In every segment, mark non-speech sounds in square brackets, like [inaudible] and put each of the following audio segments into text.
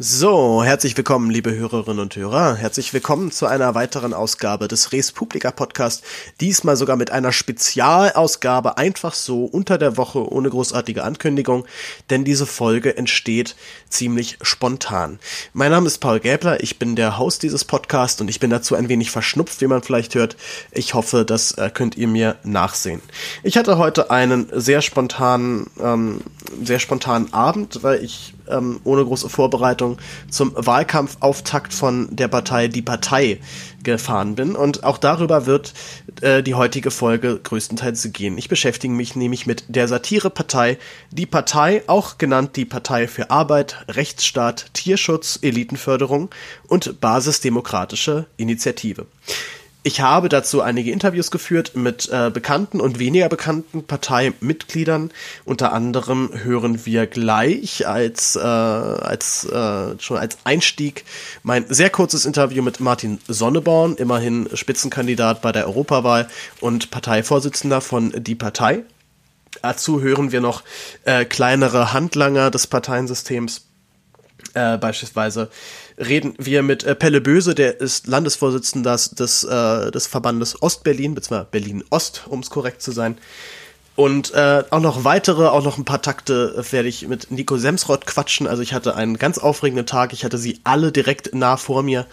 So, herzlich willkommen, liebe Hörerinnen und Hörer. Herzlich willkommen zu einer weiteren Ausgabe des Res Publica Podcast. Diesmal sogar mit einer Spezialausgabe, einfach so unter der Woche, ohne großartige Ankündigung, denn diese Folge entsteht ziemlich spontan. Mein Name ist Paul Gäbler, ich bin der Host dieses Podcasts und ich bin dazu ein wenig verschnupft, wie man vielleicht hört. Ich hoffe, das äh, könnt ihr mir nachsehen. Ich hatte heute einen sehr spontanen, ähm, sehr spontanen Abend, weil ich ähm, ohne große Vorbereitung zum Wahlkampfauftakt von der Partei Die Partei gefahren bin. Und auch darüber wird äh, die heutige Folge größtenteils gehen. Ich beschäftige mich nämlich mit der Satirepartei Die Partei, auch genannt die Partei für Arbeit, Rechtsstaat, Tierschutz, Elitenförderung und Basisdemokratische Initiative. Ich habe dazu einige Interviews geführt mit äh, bekannten und weniger bekannten Parteimitgliedern. Unter anderem hören wir gleich als, äh, als äh, schon als Einstieg mein sehr kurzes Interview mit Martin Sonneborn, immerhin Spitzenkandidat bei der Europawahl und Parteivorsitzender von Die Partei. Dazu hören wir noch äh, kleinere Handlanger des Parteiensystems, äh, beispielsweise reden wir mit äh, Pelle Böse, der ist Landesvorsitzender des, des, äh, des Verbandes Ostberlin, beziehungsweise Berlin-Ost, um es korrekt zu sein. Und äh, auch noch weitere, auch noch ein paar Takte werde ich mit Nico Semsrott quatschen. Also ich hatte einen ganz aufregenden Tag. Ich hatte sie alle direkt nah vor mir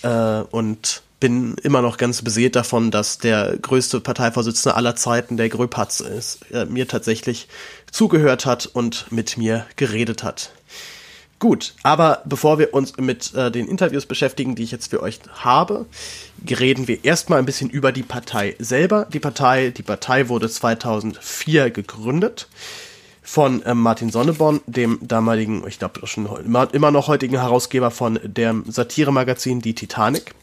äh, und bin immer noch ganz beseelt davon, dass der größte Parteivorsitzende aller Zeiten, der Gröpatz ist, äh, mir tatsächlich zugehört hat und mit mir geredet hat. Gut, aber bevor wir uns mit äh, den Interviews beschäftigen, die ich jetzt für euch habe, reden wir erstmal ein bisschen über die Partei selber. Die Partei, die Partei wurde 2004 gegründet von äh, Martin Sonneborn, dem damaligen, ich glaube schon immer, immer noch heutigen Herausgeber von dem Satiremagazin Die Titanic.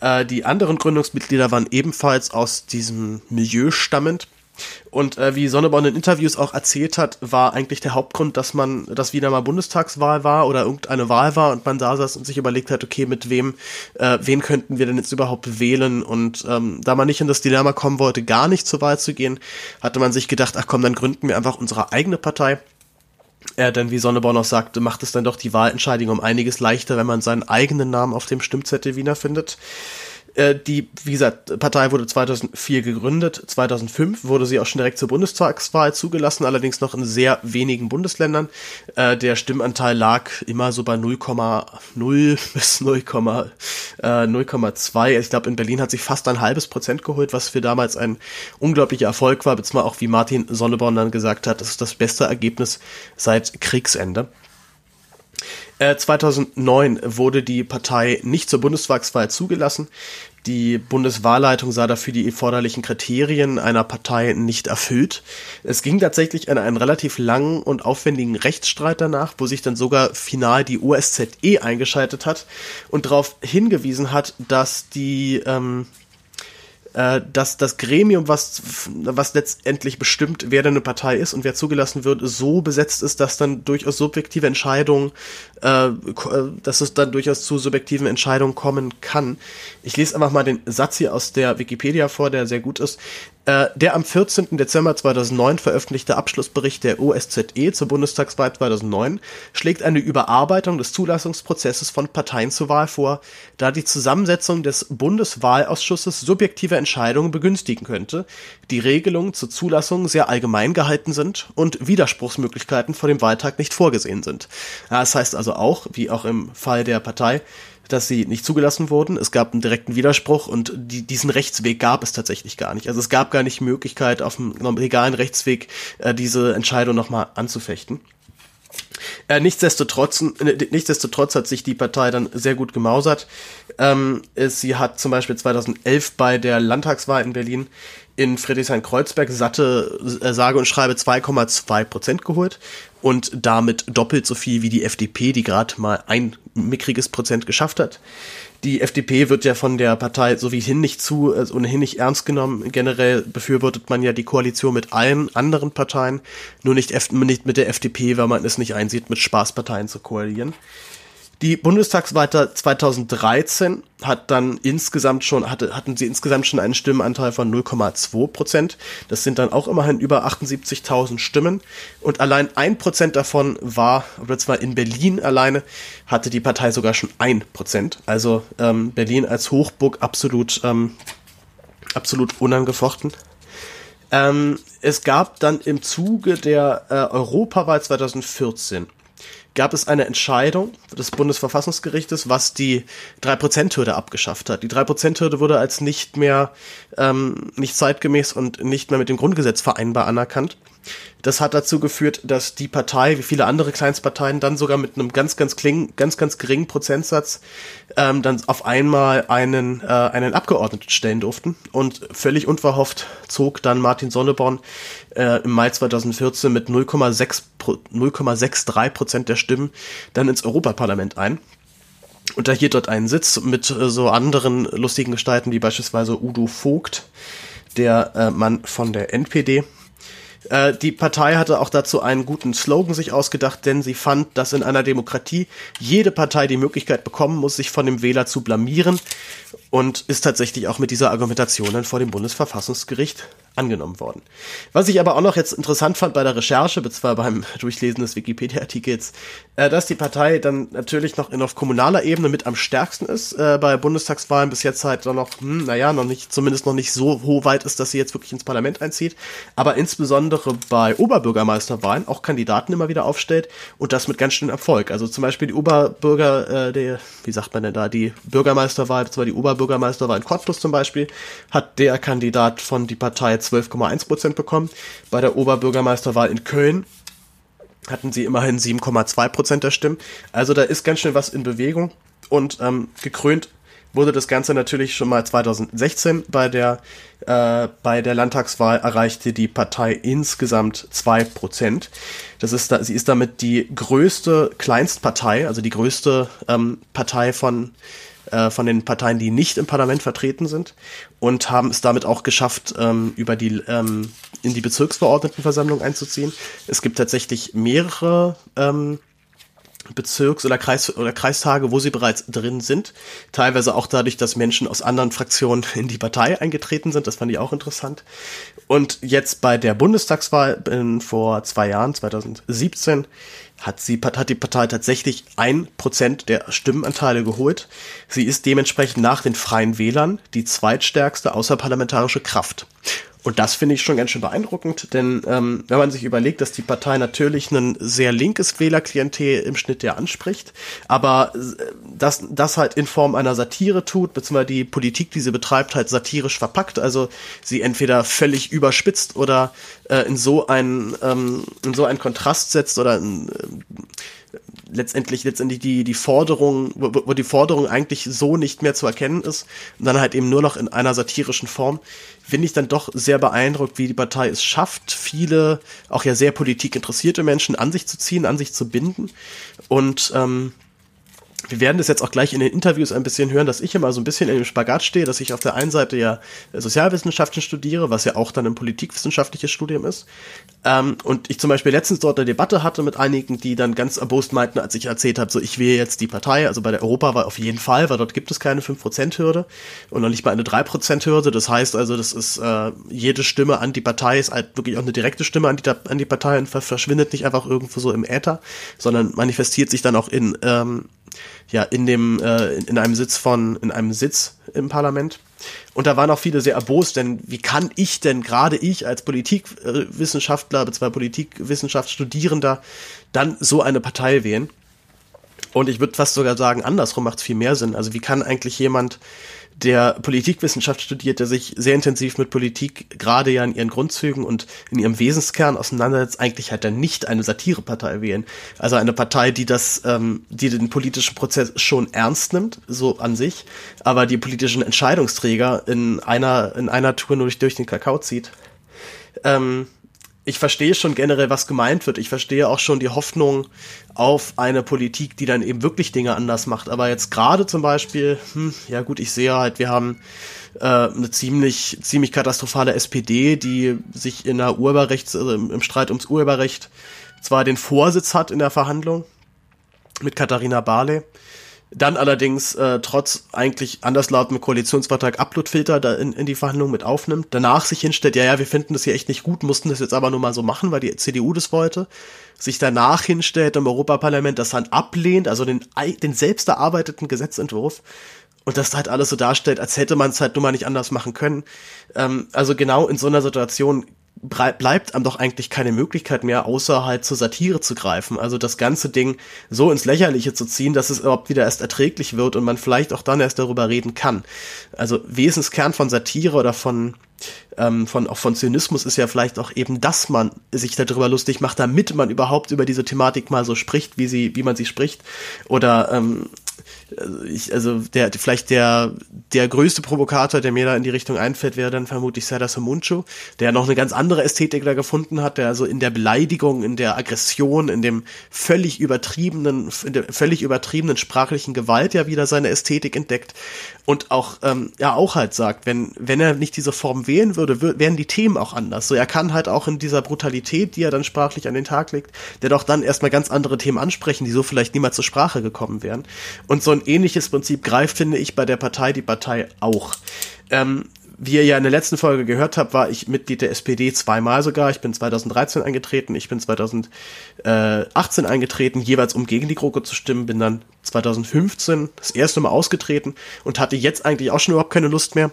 Äh, die anderen Gründungsmitglieder waren ebenfalls aus diesem Milieu stammend. Und äh, wie Sonneborn in Interviews auch erzählt hat, war eigentlich der Hauptgrund, dass man, dass wieder mal Bundestagswahl war oder irgendeine Wahl war und man da saß und sich überlegt hat, okay, mit wem, äh, wen könnten wir denn jetzt überhaupt wählen? Und ähm, da man nicht in das Dilemma kommen wollte, gar nicht zur Wahl zu gehen, hatte man sich gedacht, ach komm, dann gründen wir einfach unsere eigene Partei. Äh, denn wie Sonneborn auch sagte, macht es dann doch die Wahlentscheidung um einiges leichter, wenn man seinen eigenen Namen auf dem Stimmzettel Wiener findet. Äh, die, wie gesagt, Partei wurde 2004 gegründet. 2005 wurde sie auch schon direkt zur Bundestagswahl zugelassen, allerdings noch in sehr wenigen Bundesländern. Äh, der Stimmanteil lag immer so bei 0,0 [laughs] bis 0,2. Äh, ich glaube, in Berlin hat sich fast ein halbes Prozent geholt, was für damals ein unglaublicher Erfolg war, beziehungsweise auch wie Martin Sonneborn dann gesagt hat, das ist das beste Ergebnis seit Kriegsende. 2009 äh, wurde die Partei nicht zur Bundestagswahl zugelassen. Die Bundeswahlleitung sah dafür die erforderlichen Kriterien einer Partei nicht erfüllt. Es ging tatsächlich an einen relativ langen und aufwendigen Rechtsstreit danach, wo sich dann sogar final die OSZE eingeschaltet hat und darauf hingewiesen hat, dass die ähm, äh, dass das Gremium, was, was letztendlich bestimmt, wer denn eine Partei ist und wer zugelassen wird, so besetzt ist, dass dann durchaus subjektive Entscheidungen, äh, äh, dass es dann durchaus zu subjektiven Entscheidungen kommen kann. Ich lese einfach mal den Satz hier aus der Wikipedia vor, der sehr gut ist. Äh, der am 14. Dezember 2009 veröffentlichte Abschlussbericht der OSZE zur Bundestagswahl 2009 schlägt eine Überarbeitung des Zulassungsprozesses von Parteien zur Wahl vor, da die Zusammensetzung des Bundeswahlausschusses subjektive Entscheidungen begünstigen könnte, die Regelungen zur Zulassung sehr allgemein gehalten sind und Widerspruchsmöglichkeiten vor dem Wahltag nicht vorgesehen sind. Das heißt also auch, wie auch im Fall der Partei, dass sie nicht zugelassen wurden. Es gab einen direkten Widerspruch und die, diesen Rechtsweg gab es tatsächlich gar nicht. Also es gab gar nicht Möglichkeit, auf einem legalen Rechtsweg äh, diese Entscheidung nochmal anzufechten. Äh, nichtsdestotrotz, äh, nichtsdestotrotz hat sich die Partei dann sehr gut gemausert. Ähm, sie hat zum Beispiel 2011 bei der Landtagswahl in Berlin in Friedrichshain-Kreuzberg satte, äh, sage und schreibe 2,2 Prozent geholt und damit doppelt so viel wie die FDP, die gerade mal ein mickriges Prozent geschafft hat. Die FDP wird ja von der Partei so nicht zu, also ohnehin nicht ernst genommen. Generell befürwortet man ja die Koalition mit allen anderen Parteien, nur nicht, nicht mit der FDP, weil man es nicht einsieht, mit Spaßparteien zu koalieren. Die Bundestagswahl 2013 hat dann insgesamt schon, hatte, hatten sie insgesamt schon einen Stimmenanteil von 0,2 Prozent. Das sind dann auch immerhin über 78.000 Stimmen. Und allein ein Prozent davon war, oder zwar in Berlin alleine, hatte die Partei sogar schon ein Prozent. Also ähm, Berlin als Hochburg absolut, ähm, absolut unangefochten. Ähm, es gab dann im Zuge der äh, Europawahl 2014 gab es eine Entscheidung des Bundesverfassungsgerichtes, was die 3%-Hürde abgeschafft hat. Die 3%-Hürde wurde als nicht mehr, ähm, nicht zeitgemäß und nicht mehr mit dem Grundgesetz vereinbar anerkannt. Das hat dazu geführt, dass die Partei, wie viele andere Kleinstparteien, dann sogar mit einem ganz, ganz kling, ganz, ganz geringen Prozentsatz ähm, dann auf einmal einen, äh, einen Abgeordneten stellen durften. Und völlig unverhofft zog dann Martin Sonneborn äh, im Mai 2014 mit 0,63 Prozent der Stimmen dann ins Europaparlament ein und erhielt dort einen Sitz mit äh, so anderen lustigen Gestalten wie beispielsweise Udo Vogt, der äh, Mann von der NPD äh, die Partei hatte auch dazu einen guten Slogan sich ausgedacht, denn sie fand, dass in einer Demokratie jede Partei die Möglichkeit bekommen muss, sich von dem Wähler zu blamieren und ist tatsächlich auch mit dieser Argumentation dann vor dem Bundesverfassungsgericht angenommen worden. Was ich aber auch noch jetzt interessant fand bei der Recherche, zwar beim [laughs] Durchlesen des Wikipedia-Artikels, äh, dass die Partei dann natürlich noch in, auf kommunaler Ebene mit am stärksten ist, äh, bei Bundestagswahlen bis jetzt halt noch, hm, naja, noch nicht, zumindest noch nicht so weit ist, dass sie jetzt wirklich ins Parlament einzieht, aber insbesondere bei Oberbürgermeisterwahlen auch Kandidaten immer wieder aufstellt und das mit ganz schönem Erfolg. Also zum Beispiel die Oberbürger, äh, der, wie sagt man denn da, die Bürgermeisterwahl, zwar die Oberbürgermeisterwahl in Cottbus zum Beispiel, hat der Kandidat von die Partei 12,1 Prozent bekommen. Bei der Oberbürgermeisterwahl in Köln hatten sie immerhin 7,2 Prozent der Stimmen. Also da ist ganz schön was in Bewegung und ähm, gekrönt wurde das Ganze natürlich schon mal 2016 bei der, äh, bei der Landtagswahl erreichte die Partei insgesamt zwei Prozent. Das ist da, sie ist damit die größte Kleinstpartei, also die größte ähm, Partei von äh, von den Parteien, die nicht im Parlament vertreten sind und haben es damit auch geschafft, ähm, über die ähm, in die Bezirksverordnetenversammlung einzuziehen. Es gibt tatsächlich mehrere ähm, Bezirks- oder, Kreis oder Kreistage, wo sie bereits drin sind. Teilweise auch dadurch, dass Menschen aus anderen Fraktionen [laughs] in die Partei eingetreten sind. Das fand ich auch interessant. Und jetzt bei der Bundestagswahl in, vor zwei Jahren, 2017, hat, sie, hat die Partei tatsächlich ein Prozent der Stimmenanteile geholt. Sie ist dementsprechend nach den Freien Wählern die zweitstärkste außerparlamentarische Kraft. Und das finde ich schon ganz schön beeindruckend, denn ähm, wenn man sich überlegt, dass die Partei natürlich ein sehr linkes Wählerklientel im Schnitt ja anspricht, aber äh, das, das halt in Form einer Satire tut, beziehungsweise die Politik, die sie betreibt, halt satirisch verpackt, also sie entweder völlig überspitzt oder äh, in so einen ähm, in so einen Kontrast setzt oder in, äh, letztendlich letztendlich die die Forderung, wo, wo die Forderung eigentlich so nicht mehr zu erkennen ist und dann halt eben nur noch in einer satirischen Form finde ich dann doch sehr beeindruckt, wie die Partei es schafft, viele auch ja sehr politikinteressierte Menschen an sich zu ziehen, an sich zu binden. Und ähm, wir werden das jetzt auch gleich in den Interviews ein bisschen hören, dass ich immer so ein bisschen in dem Spagat stehe, dass ich auf der einen Seite ja Sozialwissenschaften studiere, was ja auch dann ein politikwissenschaftliches Studium ist. Ähm, und ich zum Beispiel letztens dort eine Debatte hatte mit einigen, die dann ganz erbost meinten, als ich erzählt habe, so ich wähle jetzt die Partei, also bei der Europawahl auf jeden Fall, weil dort gibt es keine 5%-Hürde und noch nicht mal eine 3%-Hürde. Das heißt also, das ist äh, jede Stimme an die Partei ist halt wirklich auch eine direkte Stimme an die, an die Partei und verschwindet nicht einfach irgendwo so im Äther, sondern manifestiert sich dann auch in ähm, ja in dem äh, in einem Sitz von in einem Sitz im Parlament. Und da waren auch viele sehr erbost, denn wie kann ich denn gerade ich als Politikwissenschaftler bzw. Politikwissenschaftsstudierender dann so eine Partei wählen? Und ich würde fast sogar sagen, andersrum macht es viel mehr Sinn. Also wie kann eigentlich jemand der Politikwissenschaft studiert, der sich sehr intensiv mit Politik gerade ja in ihren Grundzügen und in ihrem Wesenskern auseinandersetzt, eigentlich halt dann nicht eine Satirepartei wählen. Also eine Partei, die das, ähm, die den politischen Prozess schon ernst nimmt, so an sich, aber die politischen Entscheidungsträger in einer, in einer Tour nur durch, durch den Kakao zieht. Ähm, ich verstehe schon generell, was gemeint wird. Ich verstehe auch schon die Hoffnung auf eine Politik, die dann eben wirklich Dinge anders macht. Aber jetzt gerade zum Beispiel, hm, ja gut, ich sehe halt, wir haben äh, eine ziemlich, ziemlich katastrophale SPD, die sich in der Urheberrechts, also im, Streit ums Urheberrecht zwar den Vorsitz hat in der Verhandlung, mit Katharina Barley. Dann allerdings äh, trotz eigentlich anderslautendem Koalitionsvertrag Uploadfilter da in, in die Verhandlungen mit aufnimmt. Danach sich hinstellt, ja, ja, wir finden das hier echt nicht gut, mussten das jetzt aber nur mal so machen, weil die CDU das wollte. Sich danach hinstellt im Europaparlament, das dann ablehnt, also den, den selbst erarbeiteten Gesetzentwurf und das halt alles so darstellt, als hätte man es halt nur mal nicht anders machen können. Ähm, also genau in so einer Situation bleibt einem doch eigentlich keine Möglichkeit mehr, außer halt zur Satire zu greifen. Also das ganze Ding so ins Lächerliche zu ziehen, dass es überhaupt wieder erst erträglich wird und man vielleicht auch dann erst darüber reden kann. Also Wesenskern von Satire oder von ähm, von auch von Zynismus ist ja vielleicht auch eben, dass man sich darüber lustig macht, damit man überhaupt über diese Thematik mal so spricht, wie sie, wie man sie spricht. Oder ähm, ich, also der, vielleicht der, der größte Provokator, der mir da in die Richtung einfällt, wäre dann vermutlich Serdar Somuncu, der noch eine ganz andere Ästhetik da gefunden hat, der also in der Beleidigung, in der Aggression, in dem völlig übertriebenen, in der völlig übertriebenen sprachlichen Gewalt ja wieder seine Ästhetik entdeckt und auch, ähm, ja, auch halt sagt, wenn, wenn er nicht diese Form wählen würde, wären die Themen auch anders. So, er kann halt auch in dieser Brutalität, die er dann sprachlich an den Tag legt, der doch dann erstmal ganz andere Themen ansprechen, die so vielleicht niemals zur Sprache gekommen wären. Und so ein ähnliches Prinzip greift, finde ich, bei der Partei die Partei auch. Ähm, wie ihr ja in der letzten Folge gehört habt, war ich Mitglied der SPD zweimal sogar. Ich bin 2013 eingetreten, ich bin 2018 eingetreten, jeweils um gegen die GroKo zu stimmen, bin dann 2015 das erste Mal ausgetreten und hatte jetzt eigentlich auch schon überhaupt keine Lust mehr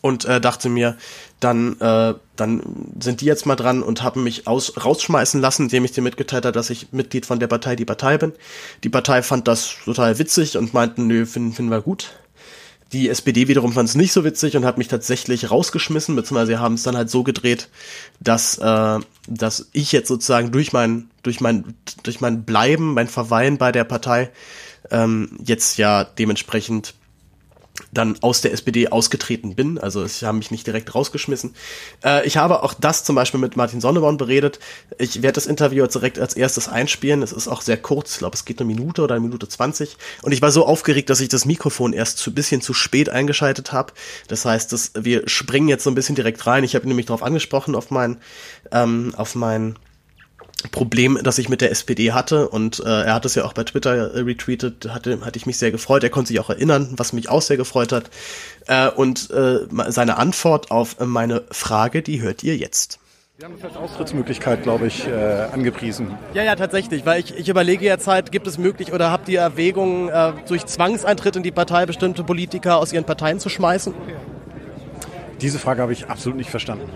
und äh, dachte mir, dann, äh, dann sind die jetzt mal dran und haben mich aus, rausschmeißen lassen, indem ich dir mitgeteilt habe, dass ich Mitglied von der Partei Die Partei bin. Die Partei fand das total witzig und meinten, nö, finden, finden wir gut. Die SPD wiederum fand es nicht so witzig und hat mich tatsächlich rausgeschmissen, beziehungsweise sie haben es dann halt so gedreht, dass, äh, dass ich jetzt sozusagen durch mein, durch mein, durch mein Bleiben, mein Verweilen bei der Partei ähm, jetzt ja dementsprechend dann aus der SPD ausgetreten bin. Also sie haben mich nicht direkt rausgeschmissen. Äh, ich habe auch das zum Beispiel mit Martin Sonneborn beredet. Ich werde das Interview jetzt direkt als erstes einspielen. Es ist auch sehr kurz. Ich glaube, es geht eine Minute oder eine Minute zwanzig. Und ich war so aufgeregt, dass ich das Mikrofon erst zu bisschen zu spät eingeschaltet habe. Das heißt, dass wir springen jetzt so ein bisschen direkt rein. Ich habe nämlich darauf angesprochen auf mein ähm, auf mein Problem, das ich mit der SPD hatte und äh, er hat es ja auch bei Twitter äh, retweetet, hatte, hatte ich mich sehr gefreut. Er konnte sich auch erinnern, was mich auch sehr gefreut hat. Äh, und äh, seine Antwort auf meine Frage, die hört ihr jetzt. Sie haben das als Austrittsmöglichkeit, glaube ich, äh, angepriesen. Ja, ja, tatsächlich, weil ich, ich überlege jetzt halt, gibt es möglich oder habt ihr Erwägungen, äh, durch Zwangseintritt in die Partei bestimmte Politiker aus ihren Parteien zu schmeißen? Diese Frage habe ich absolut nicht verstanden.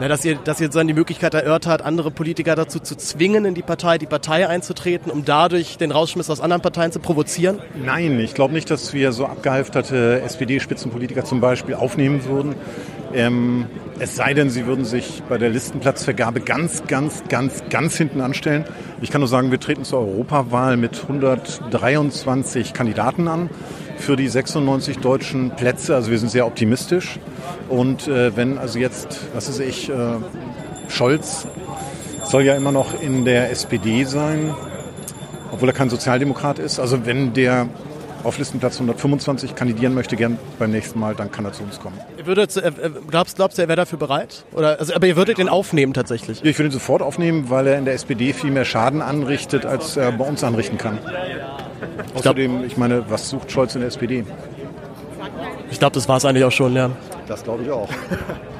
Na, dass ihr, dass ihr dann die Möglichkeit erörtert andere Politiker dazu zu zwingen, in die Partei, die Partei einzutreten, um dadurch den Rausschmiss aus anderen Parteien zu provozieren? Nein, ich glaube nicht, dass wir so abgehalfterte SPD-Spitzenpolitiker zum Beispiel aufnehmen würden. Ähm, es sei denn, sie würden sich bei der Listenplatzvergabe ganz, ganz, ganz, ganz hinten anstellen. Ich kann nur sagen, wir treten zur Europawahl mit 123 Kandidaten an für die 96 deutschen Plätze. Also wir sind sehr optimistisch. Und äh, wenn also jetzt, was weiß ich, äh, Scholz soll ja immer noch in der SPD sein, obwohl er kein Sozialdemokrat ist. Also wenn der auf Listenplatz 125 kandidieren möchte, gern beim nächsten Mal, dann kann er zu uns kommen. Würdet, äh, glaubst, glaubst du, er wäre dafür bereit? Oder, also, aber ihr würdet ihn aufnehmen tatsächlich? Ja, ich würde ihn sofort aufnehmen, weil er in der SPD viel mehr Schaden anrichtet, als er bei uns anrichten kann. Außerdem, ich meine, was sucht Scholz in der SPD? Ich glaube, das war es eigentlich auch schon, ja. Das glaube ich auch. [laughs]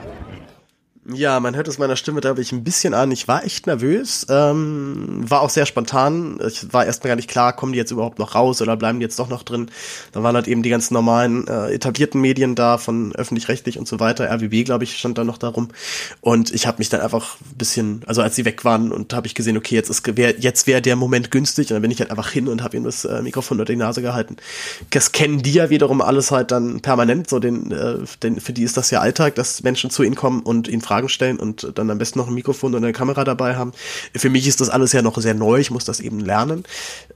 Ja, man hört es meiner Stimme, da habe ich ein bisschen an. Ich war echt nervös, ähm, war auch sehr spontan. Ich war erstmal gar nicht klar, kommen die jetzt überhaupt noch raus oder bleiben die jetzt doch noch drin. Da waren halt eben die ganzen normalen äh, etablierten Medien da, von öffentlich-rechtlich und so weiter. RWB, glaube ich, stand da noch darum. Und ich habe mich dann einfach ein bisschen, also als sie weg waren und habe ich gesehen, okay, jetzt ist wär, jetzt wäre der Moment günstig. Und dann bin ich halt einfach hin und habe ihm das äh, Mikrofon unter die Nase gehalten. Das kennen die ja wiederum alles halt dann permanent. So den, äh, den, für die ist das ja Alltag, dass Menschen zu ihnen kommen und ihn fragen Fragen stellen und dann am besten noch ein Mikrofon und eine Kamera dabei haben. Für mich ist das alles ja noch sehr neu, ich muss das eben lernen.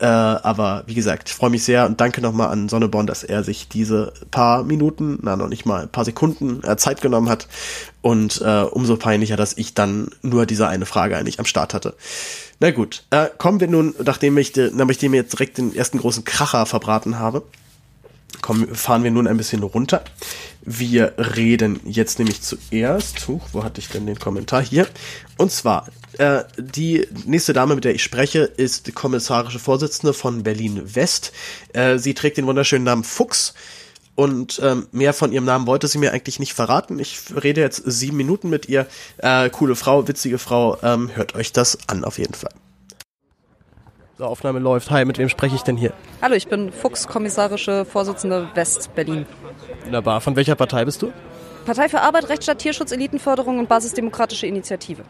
Äh, aber wie gesagt, ich freue mich sehr und danke nochmal an Sonneborn, dass er sich diese paar Minuten, na noch nicht mal, paar Sekunden äh, Zeit genommen hat. Und äh, umso peinlicher, dass ich dann nur diese eine Frage eigentlich am Start hatte. Na gut, äh, kommen wir nun, nachdem ich, nachdem ich jetzt direkt den ersten großen Kracher verbraten habe, kommen, fahren wir nun ein bisschen runter. Wir reden jetzt nämlich zuerst, huch, wo hatte ich denn den Kommentar hier? Und zwar, äh, die nächste Dame, mit der ich spreche, ist die kommissarische Vorsitzende von Berlin West. Äh, sie trägt den wunderschönen Namen Fuchs. Und ähm, mehr von ihrem Namen wollte sie mir eigentlich nicht verraten. Ich rede jetzt sieben Minuten mit ihr. Äh, coole Frau, witzige Frau. Ähm, hört euch das an auf jeden Fall. So, Aufnahme läuft. Hi, mit wem spreche ich denn hier? Hallo, ich bin Fuchs, kommissarische Vorsitzende West-Berlin. Wunderbar. Von welcher Partei bist du? Partei für Arbeit, Rechtsstaat, Tierschutz, Elitenförderung und Basisdemokratische Initiative.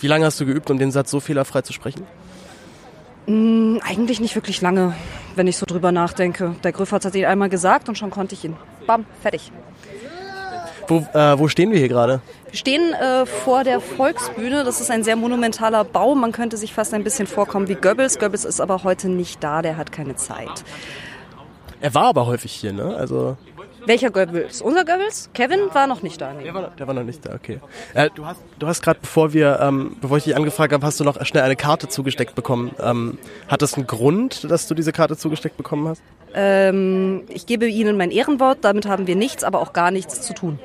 Wie lange hast du geübt, um den Satz so fehlerfrei zu sprechen? Mm, eigentlich nicht wirklich lange, wenn ich so drüber nachdenke. Der Grüffert hat ihn einmal gesagt und schon konnte ich ihn. Bam, fertig. Wo, äh, wo stehen wir hier gerade? Wir stehen äh, vor der Volksbühne. Das ist ein sehr monumentaler Bau. Man könnte sich fast ein bisschen vorkommen wie Goebbels. Goebbels ist aber heute nicht da, der hat keine Zeit. Er war aber häufig hier, ne? Also Welcher Goebbels? Unser Goebbels? Kevin war noch nicht da. Nee. Der war, der war noch nicht da, okay. Äh, du hast, du hast gerade, bevor wir, ähm, bevor ich dich angefragt habe, hast du noch schnell eine Karte zugesteckt bekommen. Ähm, hat das einen Grund, dass du diese Karte zugesteckt bekommen hast? Ähm, ich gebe Ihnen mein Ehrenwort. Damit haben wir nichts, aber auch gar nichts zu tun.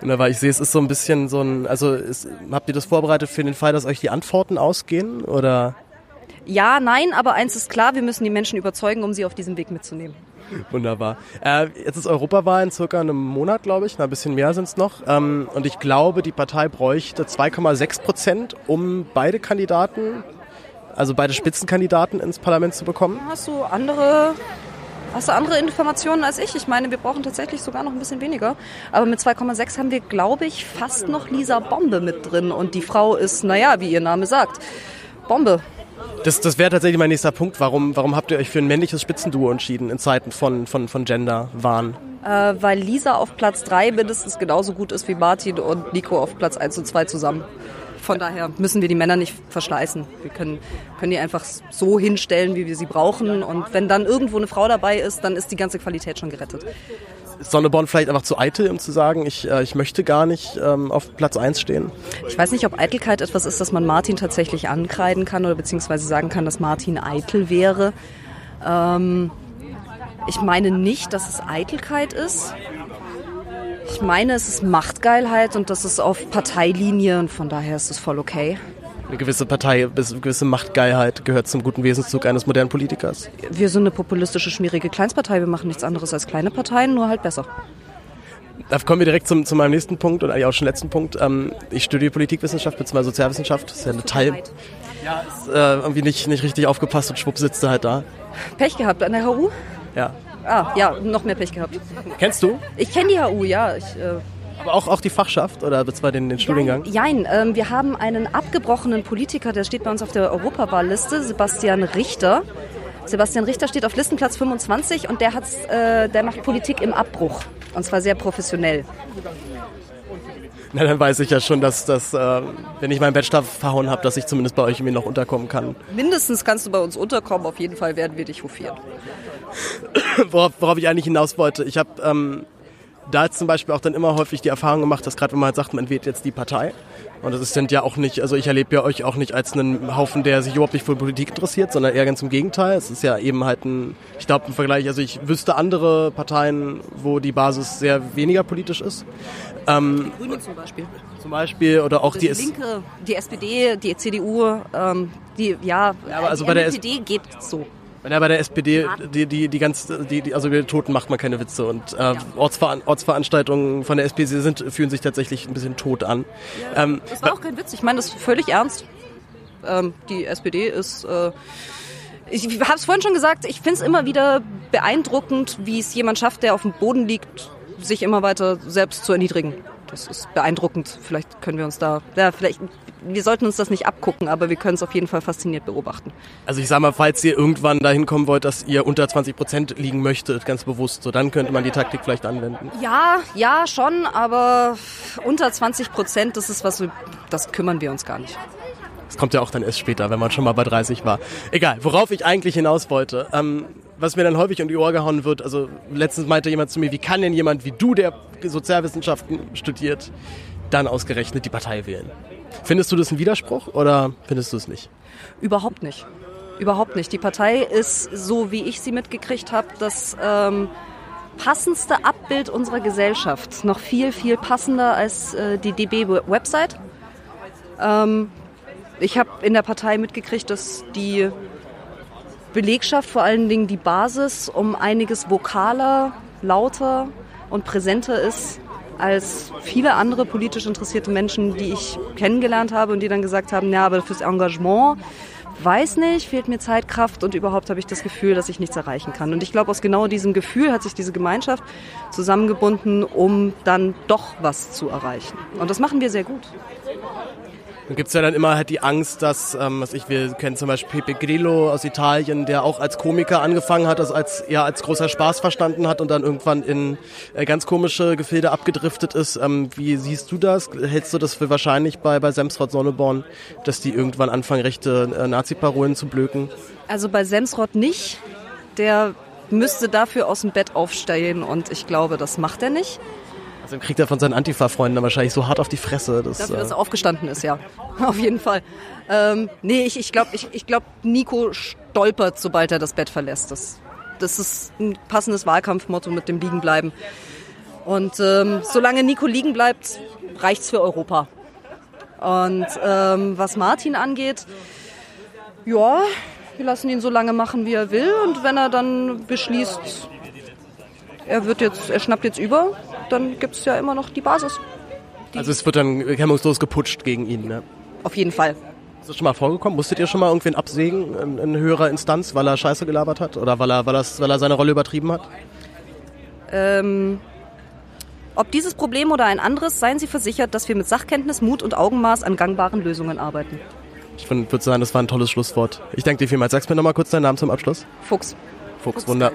Wunderbar, ich sehe, es ist so ein bisschen so ein, also ist, habt ihr das vorbereitet für den Fall, dass euch die Antworten ausgehen oder? Ja, nein, aber eins ist klar, wir müssen die Menschen überzeugen, um sie auf diesem Weg mitzunehmen. Wunderbar. Äh, jetzt ist Europawahl in circa einem Monat, glaube ich, ein bisschen mehr sind es noch. Ähm, und ich glaube, die Partei bräuchte 2,6 Prozent, um beide Kandidaten, also beide Spitzenkandidaten ins Parlament zu bekommen. Hast du andere Hast du andere Informationen als ich? Ich meine, wir brauchen tatsächlich sogar noch ein bisschen weniger. Aber mit 2,6 haben wir, glaube ich, fast noch Lisa Bombe mit drin. Und die Frau ist, naja, wie ihr Name sagt, Bombe. Das, das wäre tatsächlich mein nächster Punkt. Warum, warum habt ihr euch für ein männliches Spitzenduo entschieden in Zeiten von, von, von Gender-Wahn? Äh, weil Lisa auf Platz 3 mindestens genauso gut ist wie Martin und Nico auf Platz 1 und 2 zusammen. Von daher müssen wir die Männer nicht verschleißen. Wir können, können die einfach so hinstellen, wie wir sie brauchen. Und wenn dann irgendwo eine Frau dabei ist, dann ist die ganze Qualität schon gerettet. Ist Sonneborn vielleicht einfach zu eitel, um zu sagen, ich, äh, ich möchte gar nicht ähm, auf Platz 1 stehen? Ich weiß nicht, ob Eitelkeit etwas ist, das man Martin tatsächlich ankreiden kann oder beziehungsweise sagen kann, dass Martin eitel wäre. Ähm, ich meine nicht, dass es Eitelkeit ist. Ich meine, es ist Machtgeilheit und das ist auf Parteilinie und von daher ist es voll okay. Eine gewisse Partei, eine gewisse Machtgeilheit gehört zum guten Wesenszug eines modernen Politikers. Wir sind eine populistische, schmierige Kleinstpartei. Wir machen nichts anderes als kleine Parteien, nur halt besser. Da kommen wir direkt zum, zu meinem nächsten Punkt und eigentlich auch schon letzten Punkt. Ähm, ich studiere Politikwissenschaft bzw. Sozialwissenschaft. Das ist ja eine Teil. Ja, ist äh, irgendwie nicht, nicht richtig aufgepasst und schwupp sitzt du halt da. Pech gehabt an der HU? Ja. Ah, ja, noch mehr Pech gehabt. Kennst du? Ich kenne die HU, ja. Ich, äh aber auch, auch die Fachschaft oder zwar den, den Studiengang? Jein, ähm, wir haben einen abgebrochenen Politiker, der steht bei uns auf der Europawahlliste, Sebastian Richter. Sebastian Richter steht auf Listenplatz 25 und der, hat's, äh, der macht Politik im Abbruch. Und zwar sehr professionell. Na, dann weiß ich ja schon, dass, dass äh, wenn ich meinen Bachelor verhauen habe, dass ich zumindest bei euch irgendwie noch unterkommen kann. Mindestens kannst du bei uns unterkommen. Auf jeden Fall werden wir dich hofieren. [laughs] worauf, worauf ich eigentlich hinaus wollte. Ich habe ähm, da jetzt zum Beispiel auch dann immer häufig die Erfahrung gemacht, dass gerade wenn man halt sagt, man wählt jetzt die Partei, und das sind ja auch nicht, also ich erlebe ja euch auch nicht als einen Haufen, der sich überhaupt nicht für Politik interessiert, sondern eher ganz im Gegenteil. Es ist ja eben halt ein, ich glaube im Vergleich, also ich wüsste andere Parteien, wo die Basis sehr weniger politisch ist. Ähm, die Grünen zum Beispiel. Zum Beispiel oder auch die, die, die Linke, die SPD, die CDU, ähm, die ja, ja aber also die bei der SPD geht so. Ja, bei der SPD, die, die, die ganz, die, die, also über die Toten macht man keine Witze und äh, ja. Ortsveran Ortsveranstaltungen von der SPD sind, fühlen sich tatsächlich ein bisschen tot an. Ja, ähm, das war auch kein Witz, ich meine das völlig ernst. Ähm, die SPD ist, äh, ich habe es vorhin schon gesagt, ich finde es immer wieder beeindruckend, wie es jemand schafft, der auf dem Boden liegt, sich immer weiter selbst zu erniedrigen. Das ist beeindruckend. Vielleicht können wir uns da, ja, vielleicht wir sollten uns das nicht abgucken, aber wir können es auf jeden Fall fasziniert beobachten. Also ich sage mal, falls ihr irgendwann dahin kommen wollt, dass ihr unter 20 Prozent liegen möchtet, ganz bewusst, so dann könnte man die Taktik vielleicht anwenden. Ja, ja, schon, aber unter 20 Prozent, das ist was, das kümmern wir uns gar nicht. Das kommt ja auch dann erst später, wenn man schon mal bei 30 war. Egal, worauf ich eigentlich hinaus wollte. Ähm, was mir dann häufig um die Ohr gehauen wird, also letztens meinte jemand zu mir, wie kann denn jemand wie du, der Sozialwissenschaften studiert, dann ausgerechnet die Partei wählen? Findest du das ein Widerspruch oder findest du es nicht? Überhaupt nicht. Überhaupt nicht. Die Partei ist, so wie ich sie mitgekriegt habe, das ähm, passendste Abbild unserer Gesellschaft. Noch viel, viel passender als äh, die DB-Website. Ähm, ich habe in der Partei mitgekriegt, dass die Belegschaft, vor allen Dingen die Basis, um einiges vokaler, lauter und präsenter ist als viele andere politisch interessierte Menschen, die ich kennengelernt habe und die dann gesagt haben, ja, aber fürs Engagement weiß nicht, fehlt mir Zeit, Kraft und überhaupt habe ich das Gefühl, dass ich nichts erreichen kann. Und ich glaube, aus genau diesem Gefühl hat sich diese Gemeinschaft zusammengebunden, um dann doch was zu erreichen. Und das machen wir sehr gut. Dann gibt's ja dann immer halt die Angst, dass, ähm, was ich, wir kennen zum Beispiel Pepe Grillo aus Italien, der auch als Komiker angefangen hat, das als, ja, als großer Spaß verstanden hat und dann irgendwann in äh, ganz komische Gefilde abgedriftet ist. Ähm, wie siehst du das? Hältst du das für wahrscheinlich bei, bei Semsrott Sonneborn, dass die irgendwann anfangen, rechte äh, Nazi-Parolen zu blöken? Also bei Semsrott nicht. Der müsste dafür aus dem Bett aufstehen und ich glaube, das macht er nicht. Also kriegt er von seinen Antifa-Freunden dann wahrscheinlich so hart auf die Fresse. Dass, Dafür, dass er äh, aufgestanden ist, ja. [laughs] auf jeden Fall. Ähm, nee, ich, ich glaube, ich, ich glaub, Nico stolpert, sobald er das Bett verlässt. Das, das ist ein passendes Wahlkampfmotto mit dem Liegenbleiben. Und ähm, solange Nico liegen bleibt, reicht's für Europa. Und ähm, was Martin angeht, ja, wir lassen ihn so lange machen, wie er will. Und wenn er dann beschließt, er wird jetzt, er schnappt jetzt über, dann gibt es ja immer noch die Basis. Die also es wird dann hemmungslos geputscht gegen ihn, ne? Auf jeden Fall. Ist das schon mal vorgekommen? Musstet ihr schon mal irgendwen absägen in, in höherer Instanz, weil er Scheiße gelabert hat? Oder weil er, weil, weil er seine Rolle übertrieben hat? Ähm, ob dieses Problem oder ein anderes, seien Sie versichert, dass wir mit Sachkenntnis, Mut und Augenmaß an gangbaren Lösungen arbeiten. Ich würde sagen, das war ein tolles Schlusswort. Ich danke dir vielmals. Sagst mir nochmal kurz deinen Namen zum Abschluss. Fuchs. Fuchs, Fuchs Wunder.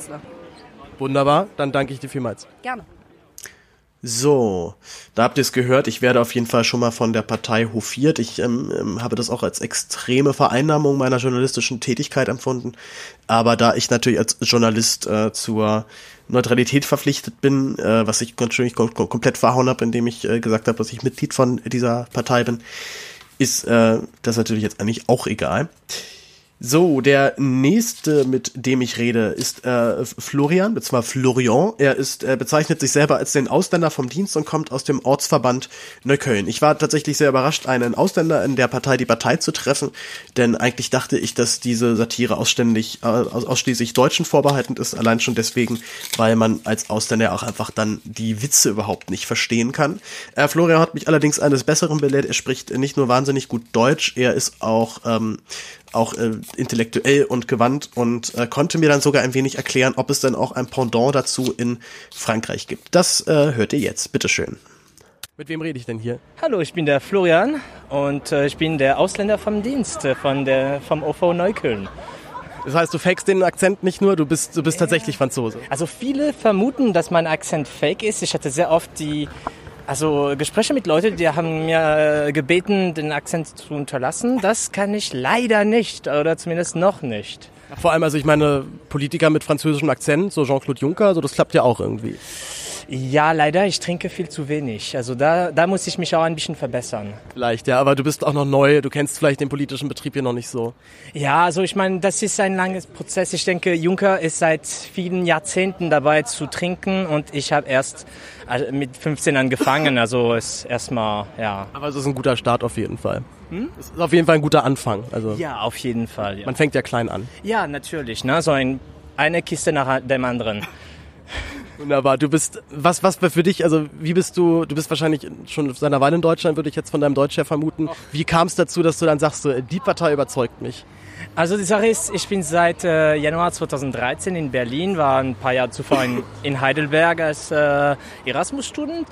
Wunderbar, dann danke ich dir vielmals. Gerne. So, da habt ihr es gehört. Ich werde auf jeden Fall schon mal von der Partei hofiert. Ich ähm, ähm, habe das auch als extreme Vereinnahmung meiner journalistischen Tätigkeit empfunden. Aber da ich natürlich als Journalist äh, zur Neutralität verpflichtet bin, äh, was ich natürlich kom komplett verhauen habe, indem ich äh, gesagt habe, dass ich Mitglied von dieser Partei bin, ist äh, das natürlich jetzt eigentlich auch egal. So, der nächste, mit dem ich rede, ist äh, Florian, beziehungsweise Florian. Er ist, er bezeichnet sich selber als den Ausländer vom Dienst und kommt aus dem Ortsverband Neukölln. Ich war tatsächlich sehr überrascht, einen Ausländer in der Partei die Partei zu treffen, denn eigentlich dachte ich, dass diese Satire ausständig, äh, ausschließlich Deutschen vorbehalten ist, allein schon deswegen, weil man als Ausländer auch einfach dann die Witze überhaupt nicht verstehen kann. Äh, Florian hat mich allerdings eines Besseren belehrt. Er spricht nicht nur wahnsinnig gut Deutsch, er ist auch ähm, auch äh, intellektuell und gewandt und äh, konnte mir dann sogar ein wenig erklären, ob es denn auch ein Pendant dazu in Frankreich gibt. Das äh, hört ihr jetzt. Bitteschön. Mit wem rede ich denn hier? Hallo, ich bin der Florian und äh, ich bin der Ausländer vom Dienst äh, von der, vom OV Neukölln. Das heißt, du fakest den Akzent nicht nur, du bist, du bist tatsächlich Franzose. Also viele vermuten, dass mein Akzent fake ist. Ich hatte sehr oft die also Gespräche mit Leuten, die haben mir äh, gebeten, den Akzent zu unterlassen. Das kann ich leider nicht oder zumindest noch nicht. Vor allem, also ich meine, Politiker mit französischem Akzent, so Jean-Claude Juncker, also das klappt ja auch irgendwie. Ja, leider, ich trinke viel zu wenig. Also da, da muss ich mich auch ein bisschen verbessern. Vielleicht, ja, aber du bist auch noch neu, du kennst vielleicht den politischen Betrieb hier noch nicht so. Ja, also ich meine, das ist ein langes Prozess. Ich denke, Juncker ist seit vielen Jahrzehnten dabei zu trinken und ich habe erst äh, mit 15 angefangen. Also ist erstmal, ja. Aber es ist ein guter Start auf jeden Fall. Hm? Es ist auf jeden Fall ein guter Anfang. Also ja, auf jeden Fall. Ja. Man fängt ja klein an. Ja, natürlich. Ne? So ein, eine Kiste nach dem anderen. Wunderbar. Du bist, was, was für dich, also wie bist du, du bist wahrscheinlich schon seit einer Weile in Deutschland, würde ich jetzt von deinem Deutsch her vermuten. Wie kam es dazu, dass du dann sagst, so, die Partei überzeugt mich? Also die Sache ist, ich bin seit äh, Januar 2013 in Berlin, war ein paar Jahre zuvor in, in Heidelberg als äh, Erasmus-Student.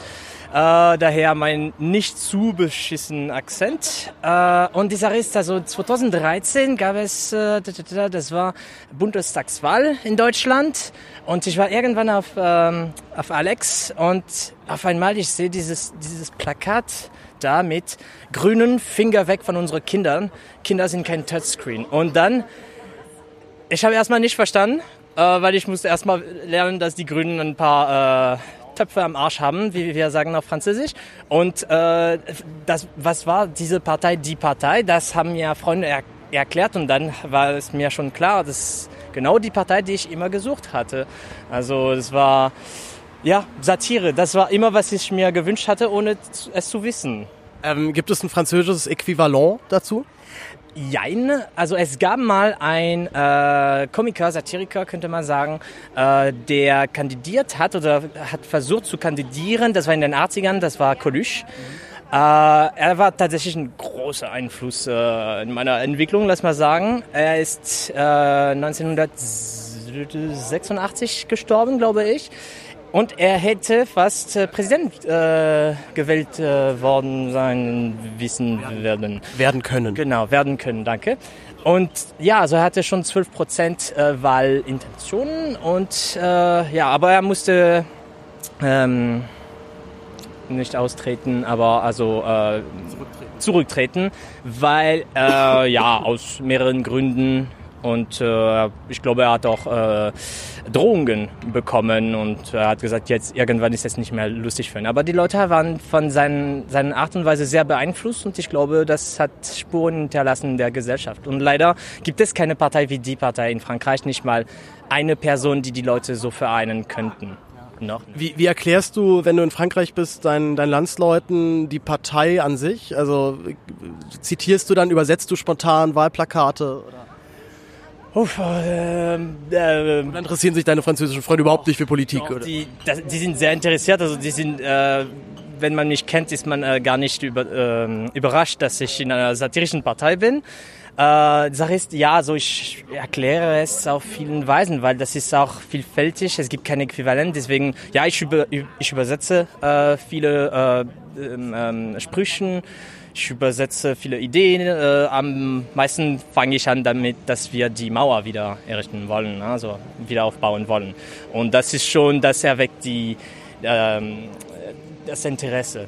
Äh, daher mein nicht zu beschissen Akzent. Äh, und die Sache ist, also 2013 gab es, äh, das war Bundestagswahl in Deutschland. Und ich war irgendwann auf, ähm, auf Alex und auf einmal, ich sehe dieses, dieses Plakat da mit grünen Finger weg von unseren Kindern. Kinder sind kein Touchscreen. Und dann, ich habe erstmal nicht verstanden, äh, weil ich musste erstmal lernen, dass die Grünen ein paar äh, Töpfe am Arsch haben, wie wir sagen auf Französisch. Und äh, das, was war diese Partei, die Partei? Das haben mir Freunde er erklärt und dann war es mir schon klar, das ist genau die Partei, die ich immer gesucht hatte. Also es war ja Satire. Das war immer, was ich mir gewünscht hatte, ohne es zu wissen. Ähm, gibt es ein französisches Äquivalent dazu? Jein, also es gab mal einen äh, Komiker, Satiriker könnte man sagen, äh, der kandidiert hat oder hat versucht zu kandidieren, das war in den 80ern, das war Coluche. Mhm. Äh, er war tatsächlich ein großer Einfluss äh, in meiner Entwicklung, lass mal sagen. Er ist 1986 äh, gestorben, glaube ich. Und er hätte fast äh, Präsident äh, gewählt äh, worden sein, wissen werden. Werden können. Genau, werden können, danke. Und ja, also er hatte schon 12 Prozent äh, Wahlintentionen und äh, ja, aber er musste ähm, nicht austreten, aber also äh, zurücktreten. zurücktreten, weil äh, ja aus mehreren Gründen und äh, ich glaube, er hat auch äh, Drohungen bekommen und er hat gesagt, jetzt irgendwann ist es nicht mehr lustig für ihn. Aber die Leute waren von seinen, seinen Art und Weise sehr beeinflusst und ich glaube, das hat Spuren hinterlassen in der Gesellschaft. Und leider gibt es keine Partei wie die Partei in Frankreich, nicht mal eine Person, die die Leute so vereinen könnten. Noch. Wie, wie erklärst du, wenn du in Frankreich bist, deinen, deinen Landsleuten die Partei an sich? Also zitierst du dann, übersetzt du spontan Wahlplakate? Oder? Uff, äh, äh, interessieren sich deine französischen Freunde überhaupt nicht für Politik, doch, oder? Die, das, die sind sehr interessiert. Also die sind, äh, wenn man mich kennt, ist man äh, gar nicht über, äh, überrascht, dass ich in einer satirischen Partei bin. Äh, die Sache ist, ja, also ich erkläre es auf vielen Weisen, weil das ist auch vielfältig. Es gibt kein Äquivalent. Deswegen, ja, ich, über, ich übersetze äh, viele äh, ähm, ähm Sprüchen ich übersetze viele Ideen. Äh, am meisten fange ich an damit, dass wir die Mauer wieder errichten wollen, also wieder aufbauen wollen. Und das ist schon, das erweckt die, ähm, das Interesse.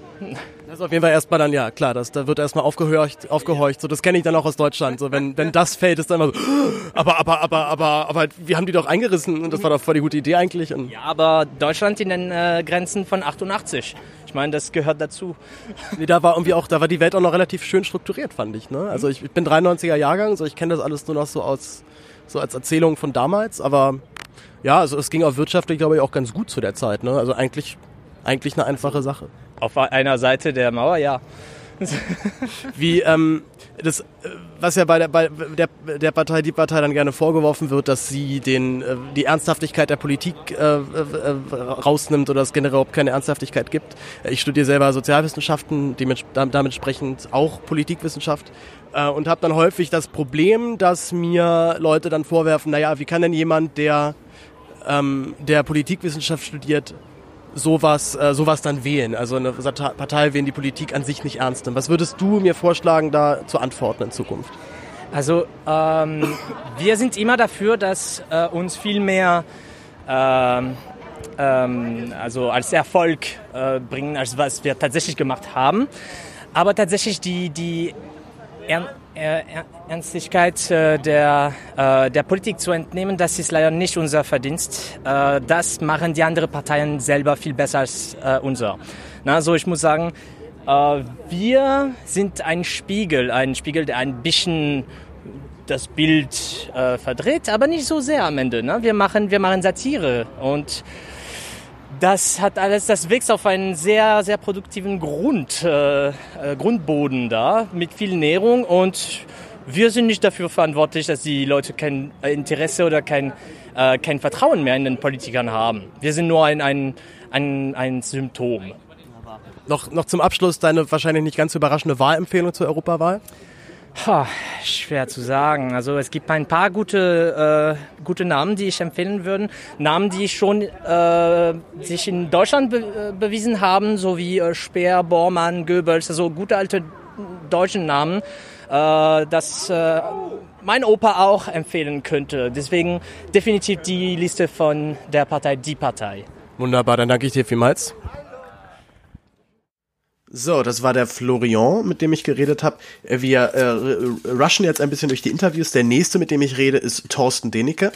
Das ist auf jeden Fall erstmal dann, ja, klar, das, da wird erstmal aufgehorcht, aufgehorcht. So, das kenne ich dann auch aus Deutschland. So, wenn, wenn das fällt, ist dann immer so, [gasps] aber, aber, aber, aber, aber, wir haben die doch eingerissen und das war doch voll die gute Idee eigentlich. Und ja, aber Deutschland in den äh, Grenzen von 88. Ich meine, das gehört dazu. [laughs] Nee, da war irgendwie auch, da war die Welt auch noch relativ schön strukturiert, fand ich, ne? Also ich, ich bin 93er Jahrgang, so ich kenne das alles nur noch so aus, so als Erzählung von damals, aber ja, also es ging auch wirtschaftlich, glaube ich, auch ganz gut zu der Zeit, ne? Also eigentlich, eigentlich eine einfache Sache. Auf einer Seite der Mauer, ja. Wie, ähm, das, was ja bei der, bei der, der Partei, die Partei dann gerne vorgeworfen wird, dass sie den, äh, die Ernsthaftigkeit der Politik äh, äh, rausnimmt oder es generell überhaupt keine Ernsthaftigkeit gibt. Ich studiere selber Sozialwissenschaften, dementsprechend auch Politikwissenschaft äh, und habe dann häufig das Problem, dass mir Leute dann vorwerfen, naja, wie kann denn jemand, der, ähm, der Politikwissenschaft studiert, sowas, äh, sowas dann wählen, also eine Partei wählen, die Politik an sich nicht ernst nimmt. Was würdest du mir vorschlagen, da zu antworten in Zukunft? Also ähm, wir sind immer dafür, dass äh, uns viel mehr ähm, ähm, also als Erfolg äh, bringen, als was wir tatsächlich gemacht haben. Aber tatsächlich die, die Ernstlichkeit äh, der, äh, der Politik zu entnehmen, das ist leider nicht unser Verdienst. Äh, das machen die anderen Parteien selber viel besser als unser. Also ich muss sagen, wir sind ein Spiegel, ein Spiegel, der ein bisschen das Bild verdreht, aber nicht so sehr am Ende. Ne? Wir machen, wir machen Satire und das hat alles, das wächst auf einen sehr, sehr produktiven Grund, äh, äh, Grundboden da, mit viel Nährung und wir sind nicht dafür verantwortlich, dass die Leute kein Interesse oder kein, äh, kein Vertrauen mehr in den Politikern haben. Wir sind nur ein, ein, ein, ein Symptom. Noch, noch zum Abschluss deine wahrscheinlich nicht ganz überraschende Wahlempfehlung zur Europawahl? Ha, schwer zu sagen. Also es gibt ein paar gute, äh, gute Namen, die ich empfehlen würde. Namen, die schon äh, sich in Deutschland be äh, bewiesen haben, so wie äh, Speer, Bormann, Goebbels, also gute alte deutsche Namen, äh, das äh, mein Opa auch empfehlen könnte. Deswegen definitiv die Liste von der Partei Die Partei. Wunderbar, dann danke ich dir vielmals. So, das war der Florian, mit dem ich geredet habe. Wir äh, rushen jetzt ein bisschen durch die Interviews. Der nächste, mit dem ich rede, ist Thorsten Denecke.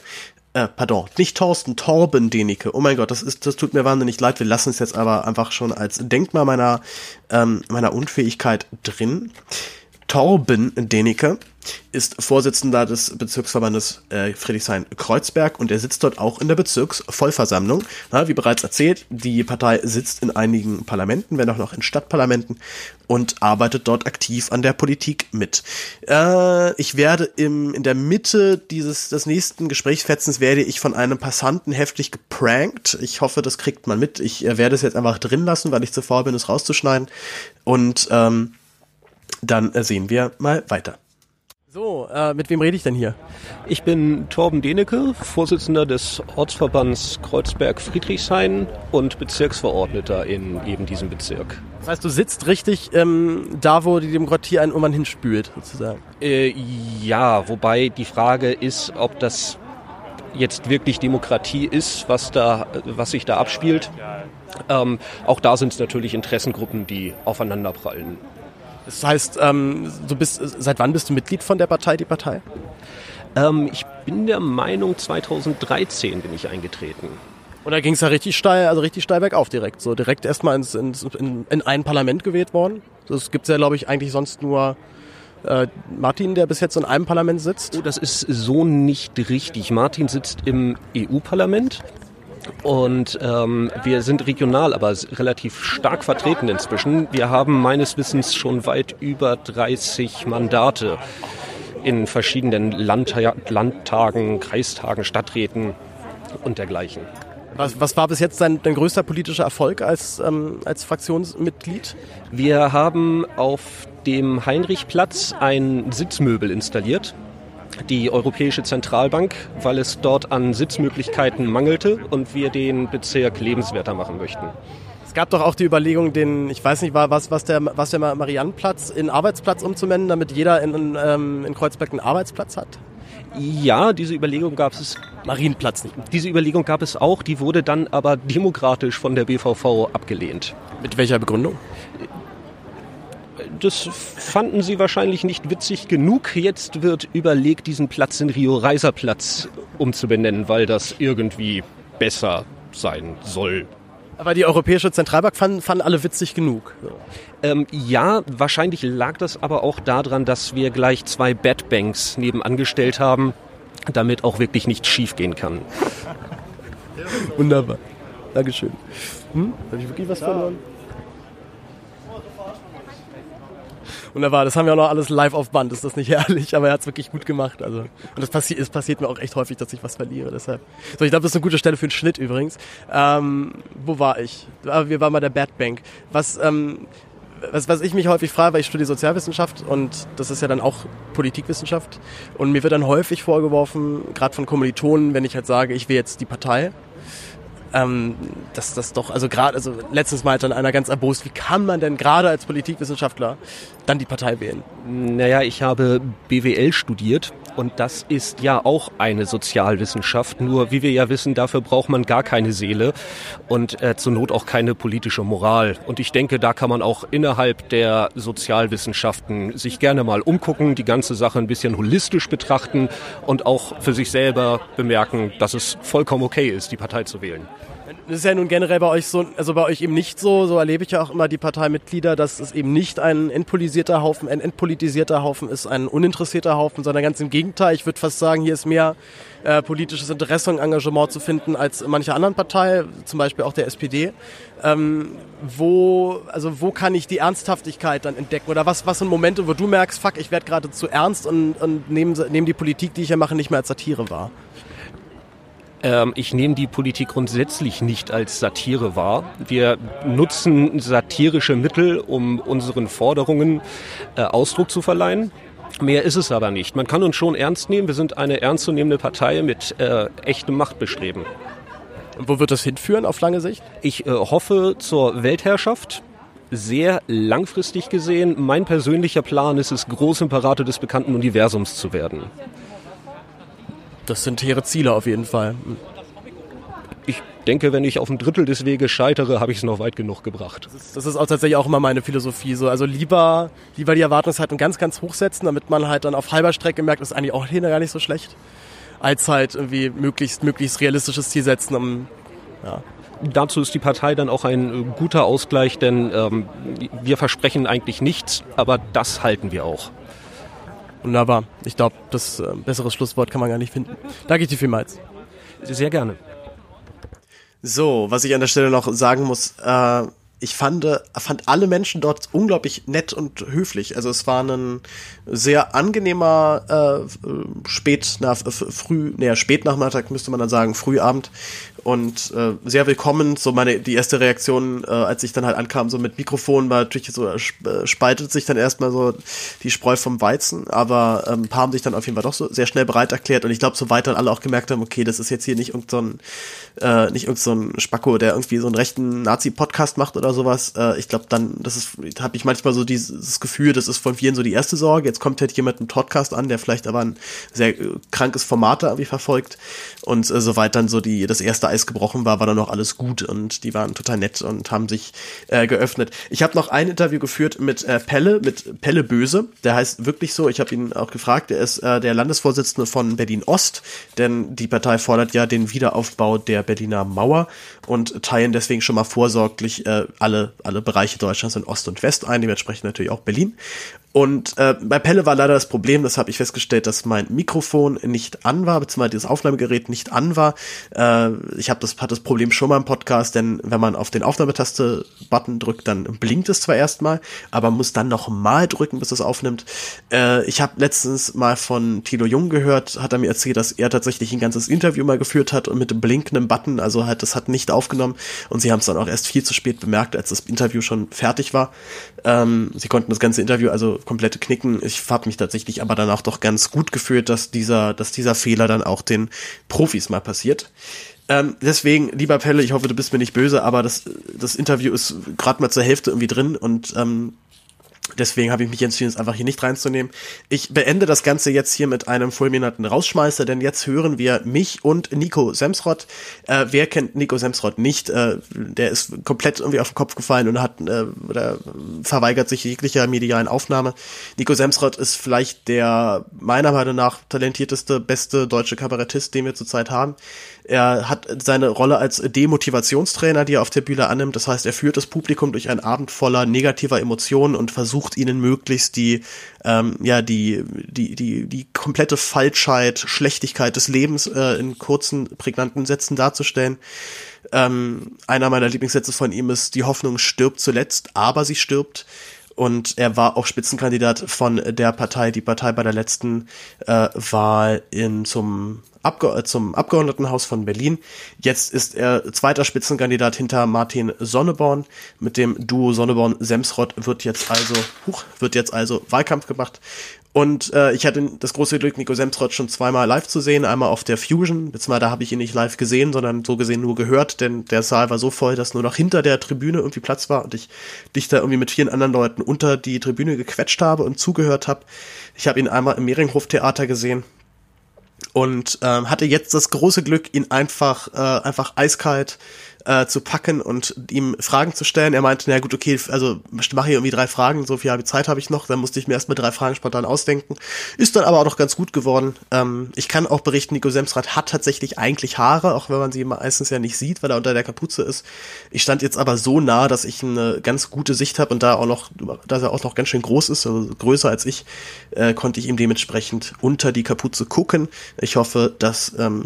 Äh, pardon, nicht Thorsten, Torben Denecke. Oh mein Gott, das ist, das tut mir wahnsinnig leid. Wir lassen es jetzt aber einfach schon als Denkmal meiner, ähm, meiner Unfähigkeit drin. Torben Denecke ist Vorsitzender des Bezirksverbandes äh, Friedrichshain-Kreuzberg und er sitzt dort auch in der Bezirksvollversammlung. Na, wie bereits erzählt, die Partei sitzt in einigen Parlamenten, wenn auch noch in Stadtparlamenten und arbeitet dort aktiv an der Politik mit. Äh, ich werde im, in der Mitte dieses des nächsten Gesprächsfetzens werde ich von einem Passanten heftig geprankt. Ich hoffe, das kriegt man mit. Ich äh, werde es jetzt einfach drin lassen, weil ich zu faul bin, es rauszuschneiden. Und ähm, dann äh, sehen wir mal weiter. So, äh, mit wem rede ich denn hier? Ich bin Torben Denecke, Vorsitzender des Ortsverbands Kreuzberg-Friedrichshain und Bezirksverordneter in eben diesem Bezirk. Das heißt, du sitzt richtig ähm, da, wo die Demokratie einen irgendwann hinspült, sozusagen. Äh, ja, wobei die Frage ist, ob das jetzt wirklich Demokratie ist, was da, was sich da abspielt. Ähm, auch da sind es natürlich Interessengruppen, die aufeinanderprallen. Das heißt, ähm, du bist, seit wann bist du Mitglied von der Partei, die Partei? Ähm, ich bin der Meinung, 2013 bin ich eingetreten. Und da ging es ja richtig steil, also richtig steil bergauf direkt. So direkt erstmal ins, ins, in, in ein Parlament gewählt worden. Das gibt's ja, glaube ich, eigentlich sonst nur äh, Martin, der bis jetzt in einem Parlament sitzt. Oh, das ist so nicht richtig. Martin sitzt im EU-Parlament. Und ähm, wir sind regional, aber relativ stark vertreten inzwischen. Wir haben meines Wissens schon weit über 30 Mandate in verschiedenen Landta Landtagen, Kreistagen, Stadträten und dergleichen. Was, was war bis jetzt dein, dein größter politischer Erfolg als, ähm, als Fraktionsmitglied? Wir haben auf dem Heinrichplatz ein Sitzmöbel installiert die Europäische Zentralbank, weil es dort an Sitzmöglichkeiten mangelte und wir den Bezirk lebenswerter machen möchten. Es gab doch auch die Überlegung, den, ich weiß nicht, was, was der, was der Mariannenplatz in Arbeitsplatz umzunennen, damit jeder in, ähm, in Kreuzberg einen Arbeitsplatz hat? Ja, diese Überlegung gab es. Marienplatz nicht. Diese Überlegung gab es auch, die wurde dann aber demokratisch von der BVV abgelehnt. Mit welcher Begründung? Das fanden sie wahrscheinlich nicht witzig genug. Jetzt wird überlegt, diesen Platz in Rio Reiser Platz umzubenennen, weil das irgendwie besser sein soll. Aber die Europäische Zentralbank fanden, fanden alle witzig genug. Ähm, ja, wahrscheinlich lag das aber auch daran, dass wir gleich zwei Bad Banks nebenangestellt haben, damit auch wirklich nichts schiefgehen kann. Wunderbar. Dankeschön. Hm? Habe ich wirklich was verloren? Wunderbar, das haben wir auch noch alles live auf Band. Ist das nicht [laughs] herrlich? Aber er hat es wirklich gut gemacht. Also, und das passiert, es passiert mir auch echt häufig, dass ich was verliere. Deshalb. So, ich glaube, das ist eine gute Stelle für einen Schnitt übrigens. Ähm, wo war ich? Ah, wir waren bei der Bad Bank. Was, ähm, was, was ich mich häufig frage, weil ich studiere Sozialwissenschaft und das ist ja dann auch Politikwissenschaft. Und mir wird dann häufig vorgeworfen, gerade von Kommilitonen, wenn ich halt sage, ich will jetzt die Partei, ähm, dass das doch, also gerade, also letztens mal dann einer ganz erbost, wie kann man denn gerade als Politikwissenschaftler dann die Partei wählen? Naja, ich habe BWL studiert und das ist ja auch eine Sozialwissenschaft. Nur wie wir ja wissen, dafür braucht man gar keine Seele und äh, zur Not auch keine politische Moral. Und ich denke, da kann man auch innerhalb der Sozialwissenschaften sich gerne mal umgucken, die ganze Sache ein bisschen holistisch betrachten und auch für sich selber bemerken, dass es vollkommen okay ist, die Partei zu wählen. Das ist ja nun generell bei euch so, also bei euch eben nicht so, so erlebe ich ja auch immer die Parteimitglieder, dass es eben nicht ein entpolitisierter Haufen, ein entpolitisierter Haufen ist, ein uninteressierter Haufen, sondern ganz im Gegenteil. Ich würde fast sagen, hier ist mehr äh, politisches Interesse und Engagement zu finden als in mancher anderen Partei, zum Beispiel auch der SPD. Ähm, wo, also wo kann ich die Ernsthaftigkeit dann entdecken? Oder was, was sind Momente, wo du merkst, fuck, ich werde gerade zu ernst und, und nehme nehm die Politik, die ich hier mache, nicht mehr als Satire wahr? Ähm, ich nehme die Politik grundsätzlich nicht als Satire wahr. Wir nutzen satirische Mittel, um unseren Forderungen äh, Ausdruck zu verleihen. Mehr ist es aber nicht. Man kann uns schon ernst nehmen. Wir sind eine ernstzunehmende Partei mit äh, echtem Machtbestreben. Wo wird das hinführen auf lange Sicht? Ich äh, hoffe zur Weltherrschaft. Sehr langfristig gesehen. Mein persönlicher Plan ist es, Großimperator des bekannten Universums zu werden. Das sind hehre Ziele auf jeden Fall. Ich denke, wenn ich auf ein Drittel des Weges scheitere, habe ich es noch weit genug gebracht. Das ist, das ist, auch tatsächlich auch immer meine Philosophie. So. Also lieber, lieber die Erwartungshaltung ganz, ganz hoch setzen, damit man halt dann auf halber Strecke merkt, das ist eigentlich auch gar nicht so schlecht, als halt irgendwie möglichst, möglichst realistisches Ziel setzen, um, ja. Dazu ist die Partei dann auch ein äh, guter Ausgleich, denn ähm, wir versprechen eigentlich nichts, aber das halten wir auch. Wunderbar. Ich glaube, das äh, bessere Schlusswort kann man gar nicht finden. Danke ich dir vielmals. Sehr gerne. So, was ich an der Stelle noch sagen muss, äh, ich fand, fand alle Menschen dort unglaublich nett und höflich. Also es war ein sehr angenehmer äh, spät nach früh, naja, Spätnachmittag müsste man dann sagen, Frühabend und äh, sehr willkommen. So meine die erste Reaktion, äh, als ich dann halt ankam, so mit Mikrofon, war natürlich so äh, spaltet sich dann erstmal so die Spreu vom Weizen, aber ähm, paar haben sich dann auf jeden Fall doch so sehr schnell bereit erklärt und ich glaube, soweit dann alle auch gemerkt haben, okay, das ist jetzt hier nicht irgend so äh, nicht irgend so ein Spacko, der irgendwie so einen rechten Nazi-Podcast macht oder sowas. Äh, ich glaube, dann das ist habe ich manchmal so dieses Gefühl, das ist von vielen so die erste Sorge. Jetzt kommt halt jemand einen Podcast an, der vielleicht aber ein sehr äh, krankes Format da irgendwie verfolgt und äh, soweit dann so die das erste Eis gebrochen war, war dann noch alles gut und die waren total nett und haben sich äh, geöffnet. Ich habe noch ein Interview geführt mit äh, Pelle, mit Pelle Böse. Der heißt wirklich so. Ich habe ihn auch gefragt. Er ist äh, der Landesvorsitzende von Berlin Ost, denn die Partei fordert ja den Wiederaufbau der Berliner Mauer und teilen deswegen schon mal vorsorglich äh, alle alle Bereiche Deutschlands in Ost und West ein, dementsprechend natürlich auch Berlin. Und äh, bei Pelle war leider das Problem, das habe ich festgestellt, dass mein Mikrofon nicht an war, beziehungsweise dieses Aufnahmegerät nicht an war. Äh, ich habe das, hatte das Problem schon mal im Podcast, denn wenn man auf den Aufnahmetaste-Button drückt, dann blinkt es zwar erstmal, aber muss dann noch mal drücken, bis es aufnimmt. Äh, ich habe letztens mal von Tilo Jung gehört, hat er mir erzählt, dass er tatsächlich ein ganzes Interview mal geführt hat und mit dem blinkenden Button, also halt, das hat nicht aufgenommen und sie haben es dann auch erst viel zu spät bemerkt, als das Interview schon fertig war. Ähm, sie konnten das ganze Interview also komplette knicken. Ich habe mich tatsächlich aber danach doch ganz gut gefühlt, dass dieser, dass dieser Fehler dann auch den Profis mal passiert. Ähm, deswegen, lieber Pelle, ich hoffe, du bist mir nicht böse, aber das, das Interview ist gerade mal zur Hälfte irgendwie drin und ähm, Deswegen habe ich mich entschieden, es einfach hier nicht reinzunehmen. Ich beende das Ganze jetzt hier mit einem fulminanten Rausschmeißer, denn jetzt hören wir mich und Nico Semsrott. Äh, wer kennt Nico Semsrott nicht? Äh, der ist komplett irgendwie auf den Kopf gefallen und hat äh, oder verweigert sich jeglicher medialen Aufnahme. Nico Semsrott ist vielleicht der meiner Meinung nach talentierteste, beste deutsche Kabarettist, den wir zurzeit haben. Er hat seine Rolle als Demotivationstrainer, die er auf der Bühne annimmt. Das heißt, er führt das Publikum durch einen Abend voller negativer Emotionen und versucht ihnen möglichst die, ähm, ja, die, die, die, die komplette Falschheit, Schlechtigkeit des Lebens äh, in kurzen, prägnanten Sätzen darzustellen. Ähm, einer meiner Lieblingssätze von ihm ist, die Hoffnung stirbt zuletzt, aber sie stirbt. Und er war auch Spitzenkandidat von der Partei, die Partei bei der letzten äh, Wahl in, zum Abge zum Abgeordnetenhaus von Berlin. Jetzt ist er zweiter Spitzenkandidat hinter Martin Sonneborn. Mit dem Duo Sonneborn-Semsrott wird jetzt also, huch, wird jetzt also Wahlkampf gemacht. Und äh, ich hatte das große Glück, Nico Semsrott schon zweimal live zu sehen. Einmal auf der Fusion, beziehungsweise da habe ich ihn nicht live gesehen, sondern so gesehen nur gehört, denn der Saal war so voll, dass nur noch hinter der Tribüne irgendwie Platz war und ich dich da irgendwie mit vielen anderen Leuten unter die Tribüne gequetscht habe und zugehört habe. Ich habe ihn einmal im Mehringhof Theater gesehen und ähm, hatte jetzt das große Glück, ihn einfach äh, einfach eiskalt äh, zu packen und ihm Fragen zu stellen. Er meinte, na gut, okay, also ich mache hier irgendwie drei Fragen, so viel Zeit habe ich noch, dann musste ich mir erstmal drei Fragen spontan ausdenken. Ist dann aber auch noch ganz gut geworden. Ähm, ich kann auch berichten, Nico Semsrad hat tatsächlich eigentlich Haare, auch wenn man sie meistens ja nicht sieht, weil er unter der Kapuze ist. Ich stand jetzt aber so nah, dass ich eine ganz gute Sicht habe und da auch noch, dass er auch noch ganz schön groß ist, also größer als ich, äh, konnte ich ihm dementsprechend unter die Kapuze gucken. Ich hoffe, dass ähm,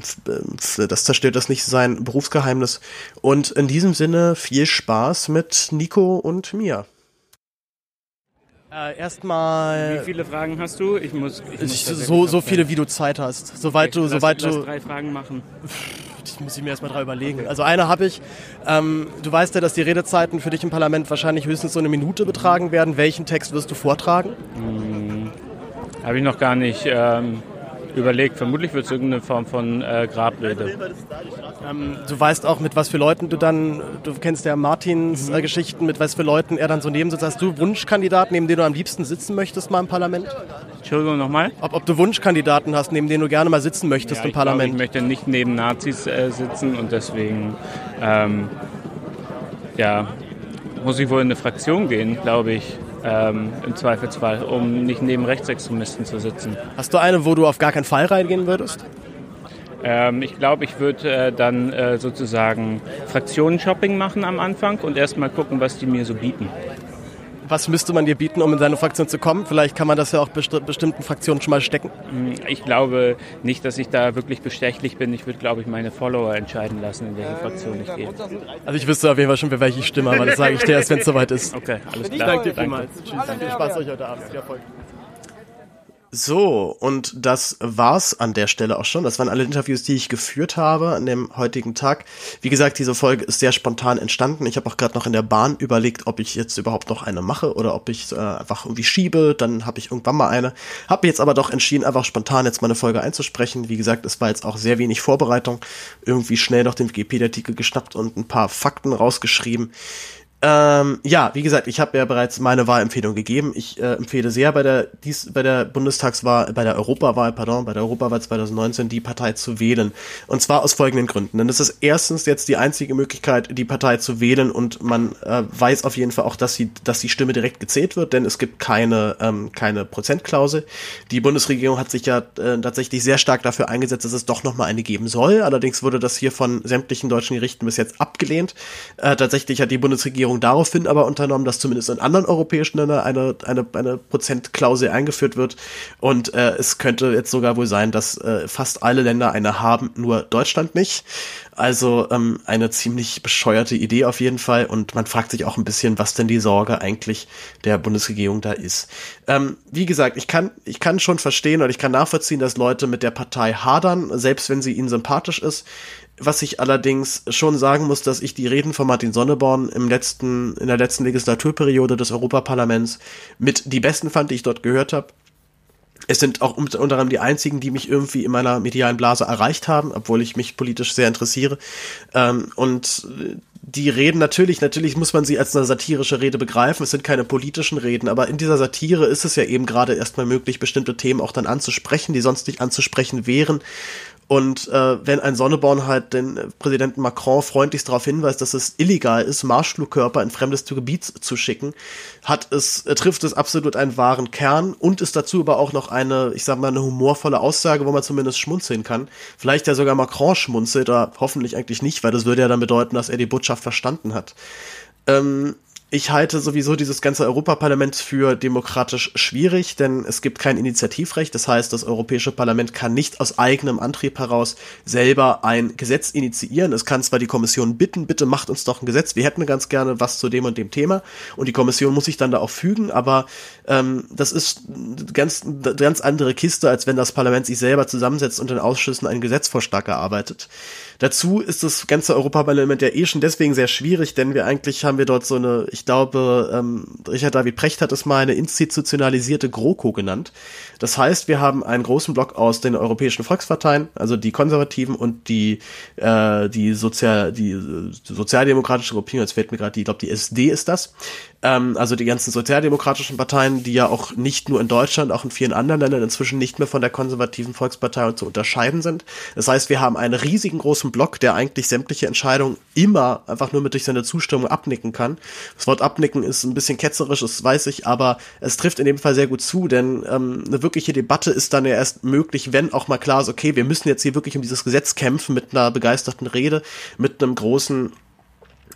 das zerstört das nicht sein Berufsgeheimnis. Und in diesem Sinne viel Spaß mit Nico und mir. Äh, erstmal. Wie viele Fragen hast du? Ich muss. Ich muss so, so viele, wie du Zeit hast. Soweit du, soweit lass du. drei Fragen machen. Ich muss ich mir erstmal drei überlegen. Also eine habe ich. Ähm, du weißt ja, dass die Redezeiten für dich im Parlament wahrscheinlich höchstens so eine Minute betragen werden. Welchen Text wirst du vortragen? Hm, habe ich noch gar nicht ähm, überlegt. Vermutlich wird es irgendeine Form von äh, Grabrede. Ähm, du weißt auch, mit was für Leuten du dann, du kennst ja Martins äh, Geschichten, mit was für Leuten er dann so neben sitzt. Hast du Wunschkandidaten, neben denen du am liebsten sitzen möchtest mal im Parlament? Entschuldigung nochmal? Ob, ob du Wunschkandidaten hast, neben denen du gerne mal sitzen möchtest Ja, im ich glaube, Parlament? ich möchte nicht neben Nazis äh, sitzen und deswegen ähm, ja, muss ich wohl in eine Fraktion gehen, glaube ich, ähm, im Zweifelsfall, um nicht neben Rechtsextremisten zu sitzen. Hast du eine, wo du auf gar keinen Fall reingehen würdest? Ähm, ich glaube, ich würde äh, dann äh, sozusagen Fraktionen-Shopping machen am Anfang und erstmal gucken, was die mir so bieten. Was müsste man dir bieten, um in seine Fraktion zu kommen? Vielleicht kann man das ja auch besti bestimmten Fraktionen schon mal stecken. Hm, ich glaube nicht, dass ich da wirklich bestechlich bin. Ich würde, glaube ich, meine Follower entscheiden lassen, in welche Fraktion ich gehe. Also ich wüsste auf jeden Fall schon, für welche ich stimme, aber das sage ich dir erst, wenn es soweit ist. Okay, alles klar. Danke dir vielmals. Tschüss. Viel Spaß euch heute Abend. Viel Erfolg. So, und das war's an der Stelle auch schon. Das waren alle Interviews, die ich geführt habe an dem heutigen Tag. Wie gesagt, diese Folge ist sehr spontan entstanden. Ich habe auch gerade noch in der Bahn überlegt, ob ich jetzt überhaupt noch eine mache oder ob ich äh, einfach irgendwie schiebe. Dann habe ich irgendwann mal eine. Habe jetzt aber doch entschieden, einfach spontan jetzt meine Folge einzusprechen. Wie gesagt, es war jetzt auch sehr wenig Vorbereitung. Irgendwie schnell noch den Wikipedia-Artikel geschnappt und ein paar Fakten rausgeschrieben. Ähm, ja, wie gesagt, ich habe ja bereits meine Wahlempfehlung gegeben. Ich äh, empfehle sehr bei der dies, bei der Bundestagswahl, bei der Europawahl, pardon, bei der Europawahl 2019 die Partei zu wählen. Und zwar aus folgenden Gründen. Denn es ist erstens jetzt die einzige Möglichkeit, die Partei zu wählen und man äh, weiß auf jeden Fall auch, dass sie, dass die Stimme direkt gezählt wird, denn es gibt keine ähm, keine Prozentklausel. Die Bundesregierung hat sich ja äh, tatsächlich sehr stark dafür eingesetzt, dass es doch noch mal eine geben soll. Allerdings wurde das hier von sämtlichen deutschen Gerichten bis jetzt abgelehnt. Äh, tatsächlich hat die Bundesregierung Regierung daraufhin aber unternommen, dass zumindest in anderen europäischen Ländern eine, eine, eine Prozentklausel eingeführt wird. Und äh, es könnte jetzt sogar wohl sein, dass äh, fast alle Länder eine haben, nur Deutschland nicht. Also ähm, eine ziemlich bescheuerte Idee auf jeden Fall. Und man fragt sich auch ein bisschen, was denn die Sorge eigentlich der Bundesregierung da ist. Ähm, wie gesagt, ich kann, ich kann schon verstehen oder ich kann nachvollziehen, dass Leute mit der Partei hadern, selbst wenn sie ihnen sympathisch ist. Was ich allerdings schon sagen muss, dass ich die Reden von Martin Sonneborn im letzten, in der letzten Legislaturperiode des Europaparlaments mit die besten fand, die ich dort gehört habe. Es sind auch unter anderem die einzigen, die mich irgendwie in meiner medialen Blase erreicht haben, obwohl ich mich politisch sehr interessiere. Ähm, und die Reden natürlich, natürlich muss man sie als eine satirische Rede begreifen. Es sind keine politischen Reden, aber in dieser Satire ist es ja eben gerade erstmal möglich, bestimmte Themen auch dann anzusprechen, die sonst nicht anzusprechen wären. Und äh, wenn ein Sonneborn halt den Präsidenten Macron freundlichst darauf hinweist, dass es illegal ist, Marschflugkörper in fremdes Gebiet zu schicken, hat es, äh, trifft es absolut einen wahren Kern und ist dazu aber auch noch eine, ich sag mal, eine humorvolle Aussage, wo man zumindest schmunzeln kann. Vielleicht ja sogar Macron schmunzelt, oder hoffentlich eigentlich nicht, weil das würde ja dann bedeuten, dass er die Botschaft verstanden hat. Ähm, ich halte sowieso dieses ganze Europaparlament für demokratisch schwierig, denn es gibt kein Initiativrecht. Das heißt, das Europäische Parlament kann nicht aus eigenem Antrieb heraus selber ein Gesetz initiieren. Es kann zwar die Kommission bitten, bitte macht uns doch ein Gesetz. Wir hätten ganz gerne was zu dem und dem Thema. Und die Kommission muss sich dann da auch fügen, aber ähm, das ist ganz, ganz andere Kiste, als wenn das Parlament sich selber zusammensetzt und in Ausschüssen einen Gesetzvorschlag erarbeitet. Dazu ist das ganze Europaparlament ja eh schon deswegen sehr schwierig, denn wir eigentlich haben wir dort so eine, ich glaube, ähm, Richard David Precht hat es mal eine institutionalisierte GroKo genannt. Das heißt, wir haben einen großen Block aus den europäischen Volksparteien, also die Konservativen und die äh, die Sozial die sozialdemokratische Gruppierung, jetzt fällt mir gerade die, ich glaube die SD ist das. Ähm, also die ganzen sozialdemokratischen Parteien, die ja auch nicht nur in Deutschland, auch in vielen anderen Ländern inzwischen nicht mehr von der konservativen Volkspartei zu unterscheiden sind. Das heißt, wir haben einen riesigen großen Block, der eigentlich sämtliche Entscheidungen immer einfach nur mit durch seine Zustimmung abnicken kann. Das Wort abnicken ist ein bisschen ketzerisch, das weiß ich, aber es trifft in dem Fall sehr gut zu, denn ähm, eine wirkliche Debatte ist dann ja erst möglich, wenn auch mal klar ist, okay, wir müssen jetzt hier wirklich um dieses Gesetz kämpfen mit einer begeisterten Rede, mit einem großen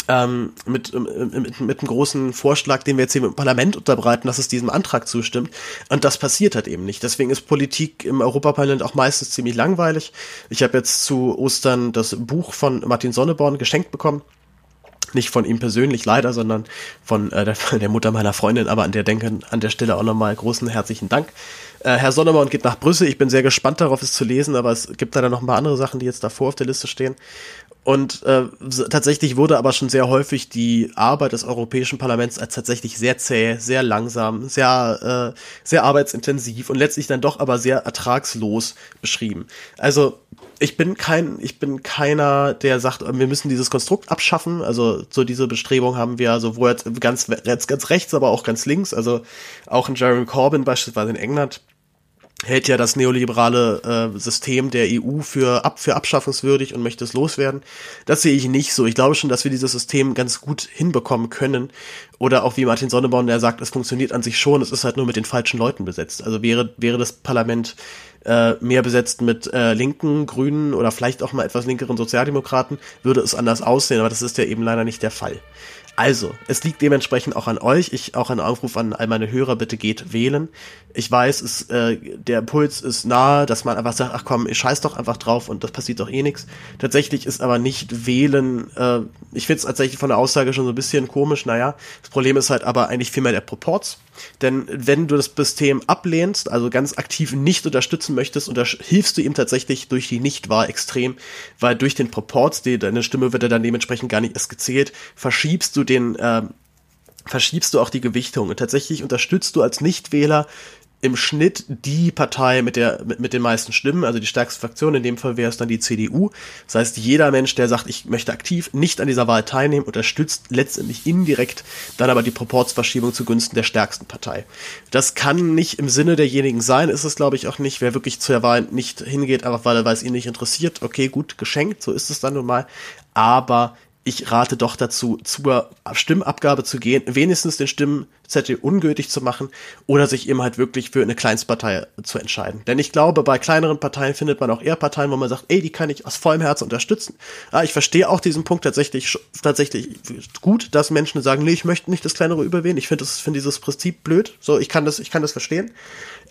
ähm, mit, mit, mit einem großen Vorschlag, den wir jetzt hier im Parlament unterbreiten, dass es diesem Antrag zustimmt. Und das passiert halt eben nicht. Deswegen ist Politik im Europaparlament auch meistens ziemlich langweilig. Ich habe jetzt zu Ostern das Buch von Martin Sonneborn geschenkt bekommen. Nicht von ihm persönlich leider, sondern von äh, der, [laughs] der Mutter meiner Freundin, aber an der denke an der Stelle auch nochmal großen herzlichen Dank. Äh, Herr Sonneborn geht nach Brüssel. Ich bin sehr gespannt darauf, es zu lesen, aber es gibt leider noch ein paar andere Sachen, die jetzt davor auf der Liste stehen. Und äh, tatsächlich wurde aber schon sehr häufig die Arbeit des Europäischen Parlaments als tatsächlich sehr zäh, sehr langsam, sehr, äh, sehr arbeitsintensiv und letztlich dann doch aber sehr ertragslos beschrieben. Also ich bin kein, ich bin keiner, der sagt, wir müssen dieses Konstrukt abschaffen. Also so diese Bestrebung haben wir sowohl ganz, ganz rechts, aber auch ganz links. Also auch in Jeremy Corbyn beispielsweise in England hält ja das neoliberale äh, System der EU für, ab, für abschaffungswürdig und möchte es loswerden. Das sehe ich nicht so. Ich glaube schon, dass wir dieses System ganz gut hinbekommen können. Oder auch wie Martin Sonneborn, der sagt, es funktioniert an sich schon, es ist halt nur mit den falschen Leuten besetzt. Also wäre, wäre das Parlament äh, mehr besetzt mit äh, linken, grünen oder vielleicht auch mal etwas linkeren Sozialdemokraten, würde es anders aussehen, aber das ist ja eben leider nicht der Fall. Also, es liegt dementsprechend auch an euch. Ich auch einen Aufruf an all meine Hörer, bitte geht wählen. Ich weiß, es, äh, der Puls ist nahe, dass man einfach sagt, ach komm, ich scheiß doch einfach drauf und das passiert doch eh nichts. Tatsächlich ist aber nicht wählen, äh, ich finde es tatsächlich von der Aussage schon so ein bisschen komisch, naja. Das Problem ist halt aber eigentlich vielmehr der Proports. Denn wenn du das System ablehnst, also ganz aktiv nicht unterstützen möchtest, und da hilfst du ihm tatsächlich durch die Nichtwahl extrem, weil durch den Proports, die, deine Stimme wird ja dann dementsprechend gar nicht erst gezählt, verschiebst du den, äh, verschiebst du auch die Gewichtung. Und tatsächlich unterstützt du als Nichtwähler im Schnitt die Partei mit der mit, mit den meisten Stimmen, also die stärkste Fraktion, in dem Fall wäre es dann die CDU. Das heißt, jeder Mensch, der sagt, ich möchte aktiv nicht an dieser Wahl teilnehmen, unterstützt letztendlich indirekt dann aber die Proportsverschiebung zugunsten der stärksten Partei. Das kann nicht im Sinne derjenigen sein, ist es glaube ich auch nicht. Wer wirklich zu der Wahl nicht hingeht, einfach weil, weil es ihn nicht interessiert, okay, gut, geschenkt, so ist es dann nun mal. Aber ich rate doch dazu, zur Stimmabgabe zu gehen, wenigstens den Stimmzettel ungültig zu machen oder sich eben halt wirklich für eine Kleinstpartei zu entscheiden. Denn ich glaube, bei kleineren Parteien findet man auch eher Parteien, wo man sagt, ey, die kann ich aus vollem Herzen unterstützen. Ah, ich verstehe auch diesen Punkt tatsächlich, tatsächlich gut, dass Menschen sagen, nee, ich möchte nicht das kleinere überwählen. Ich finde finde dieses Prinzip blöd. So, ich kann das, ich kann das verstehen.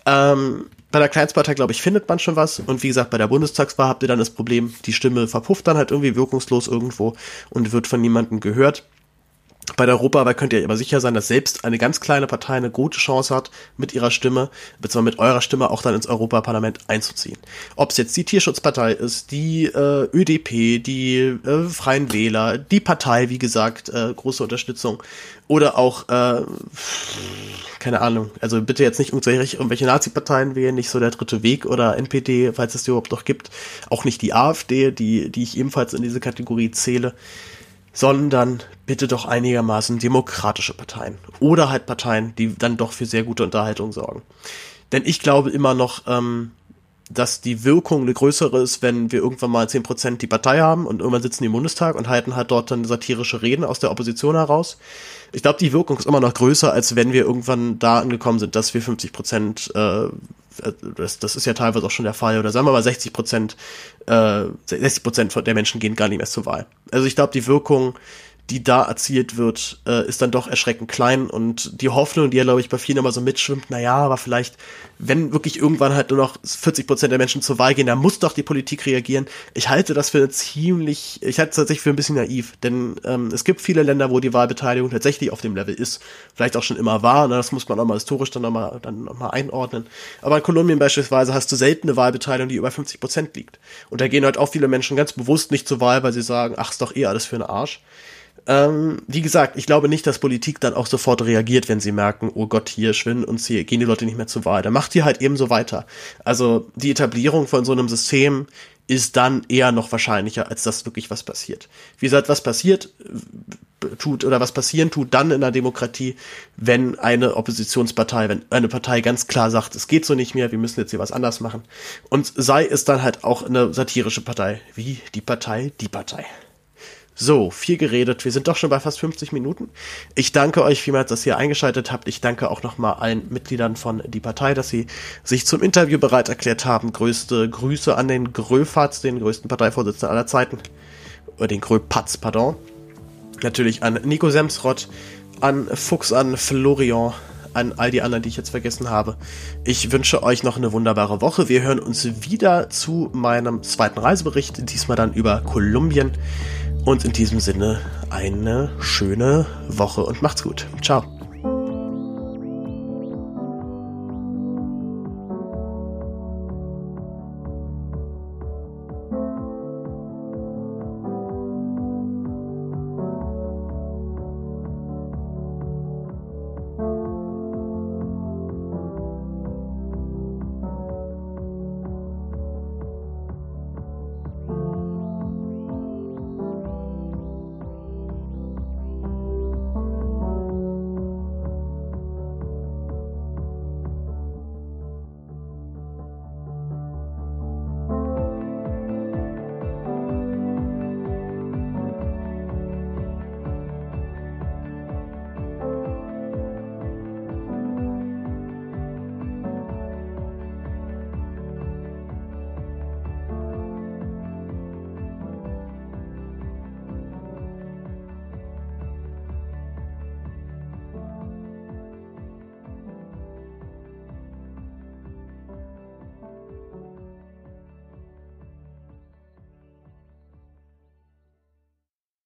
Ähm, bei der Kleinstpartei, glaube ich, findet man schon was. Und wie gesagt, bei der Bundestagswahl habt ihr dann das Problem, die Stimme verpufft dann halt irgendwie wirkungslos irgendwo und wird von niemandem gehört. Bei der Europawahl könnt ihr aber sicher sein, dass selbst eine ganz kleine Partei eine gute Chance hat, mit ihrer Stimme, beziehungsweise mit eurer Stimme auch dann ins Europaparlament einzuziehen. Ob es jetzt die Tierschutzpartei ist, die äh, ÖDP, die äh, Freien Wähler, die Partei, wie gesagt, äh, große Unterstützung, oder auch, äh, keine Ahnung, also bitte jetzt nicht irgendwelche, irgendwelche Nazi-Parteien wählen, nicht so der dritte Weg oder NPD, falls es die überhaupt noch gibt, auch nicht die AfD, die, die ich ebenfalls in diese Kategorie zähle sondern bitte doch einigermaßen demokratische Parteien. Oder halt Parteien, die dann doch für sehr gute Unterhaltung sorgen. Denn ich glaube immer noch, ähm, dass die Wirkung eine größere ist, wenn wir irgendwann mal zehn Prozent die Partei haben und irgendwann sitzen die im Bundestag und halten halt dort dann satirische Reden aus der Opposition heraus. Ich glaube, die Wirkung ist immer noch größer, als wenn wir irgendwann da angekommen sind, dass wir 50 Prozent, äh, das, das ist ja teilweise auch schon der Fall, oder sagen wir mal 60 Prozent, äh, 60 Prozent der Menschen gehen gar nicht mehr zur Wahl. Also ich glaube, die Wirkung die da erzielt wird, äh, ist dann doch erschreckend klein und die Hoffnung, die ja, glaube ich, bei vielen immer so mitschwimmt, naja, aber vielleicht, wenn wirklich irgendwann halt nur noch 40 Prozent der Menschen zur Wahl gehen, dann muss doch die Politik reagieren. Ich halte das für ziemlich, ich halte es tatsächlich für ein bisschen naiv, denn ähm, es gibt viele Länder, wo die Wahlbeteiligung tatsächlich auf dem Level ist, vielleicht auch schon immer war, ne, das muss man auch mal historisch dann nochmal dann noch mal einordnen. Aber in Kolumbien beispielsweise hast du selten eine Wahlbeteiligung, die über 50 Prozent liegt. Und da gehen halt auch viele Menschen ganz bewusst nicht zur Wahl, weil sie sagen, ach, ist doch eh alles für einen Arsch. Ähm, wie gesagt, ich glaube nicht, dass Politik dann auch sofort reagiert, wenn sie merken, oh Gott, hier schwinden uns hier, gehen die Leute nicht mehr zur Wahl. Dann macht ihr halt eben so weiter. Also die Etablierung von so einem System ist dann eher noch wahrscheinlicher, als dass wirklich was passiert. Wie gesagt, was passiert tut oder was passieren tut dann in der Demokratie, wenn eine Oppositionspartei, wenn eine Partei ganz klar sagt, es geht so nicht mehr, wir müssen jetzt hier was anders machen. Und sei es dann halt auch eine satirische Partei, wie die Partei, die Partei. So, viel geredet. Wir sind doch schon bei fast 50 Minuten. Ich danke euch vielmals, dass ihr eingeschaltet habt. Ich danke auch nochmal allen Mitgliedern von Die Partei, dass sie sich zum Interview bereit erklärt haben. Größte Grüße an den Gröfatz, den größten Parteivorsitzenden aller Zeiten. Oder den Gröpatz, pardon. Natürlich an Nico Semsrott, an Fuchs, an Florian, an all die anderen, die ich jetzt vergessen habe. Ich wünsche euch noch eine wunderbare Woche. Wir hören uns wieder zu meinem zweiten Reisebericht, diesmal dann über Kolumbien. Und in diesem Sinne eine schöne Woche und macht's gut. Ciao.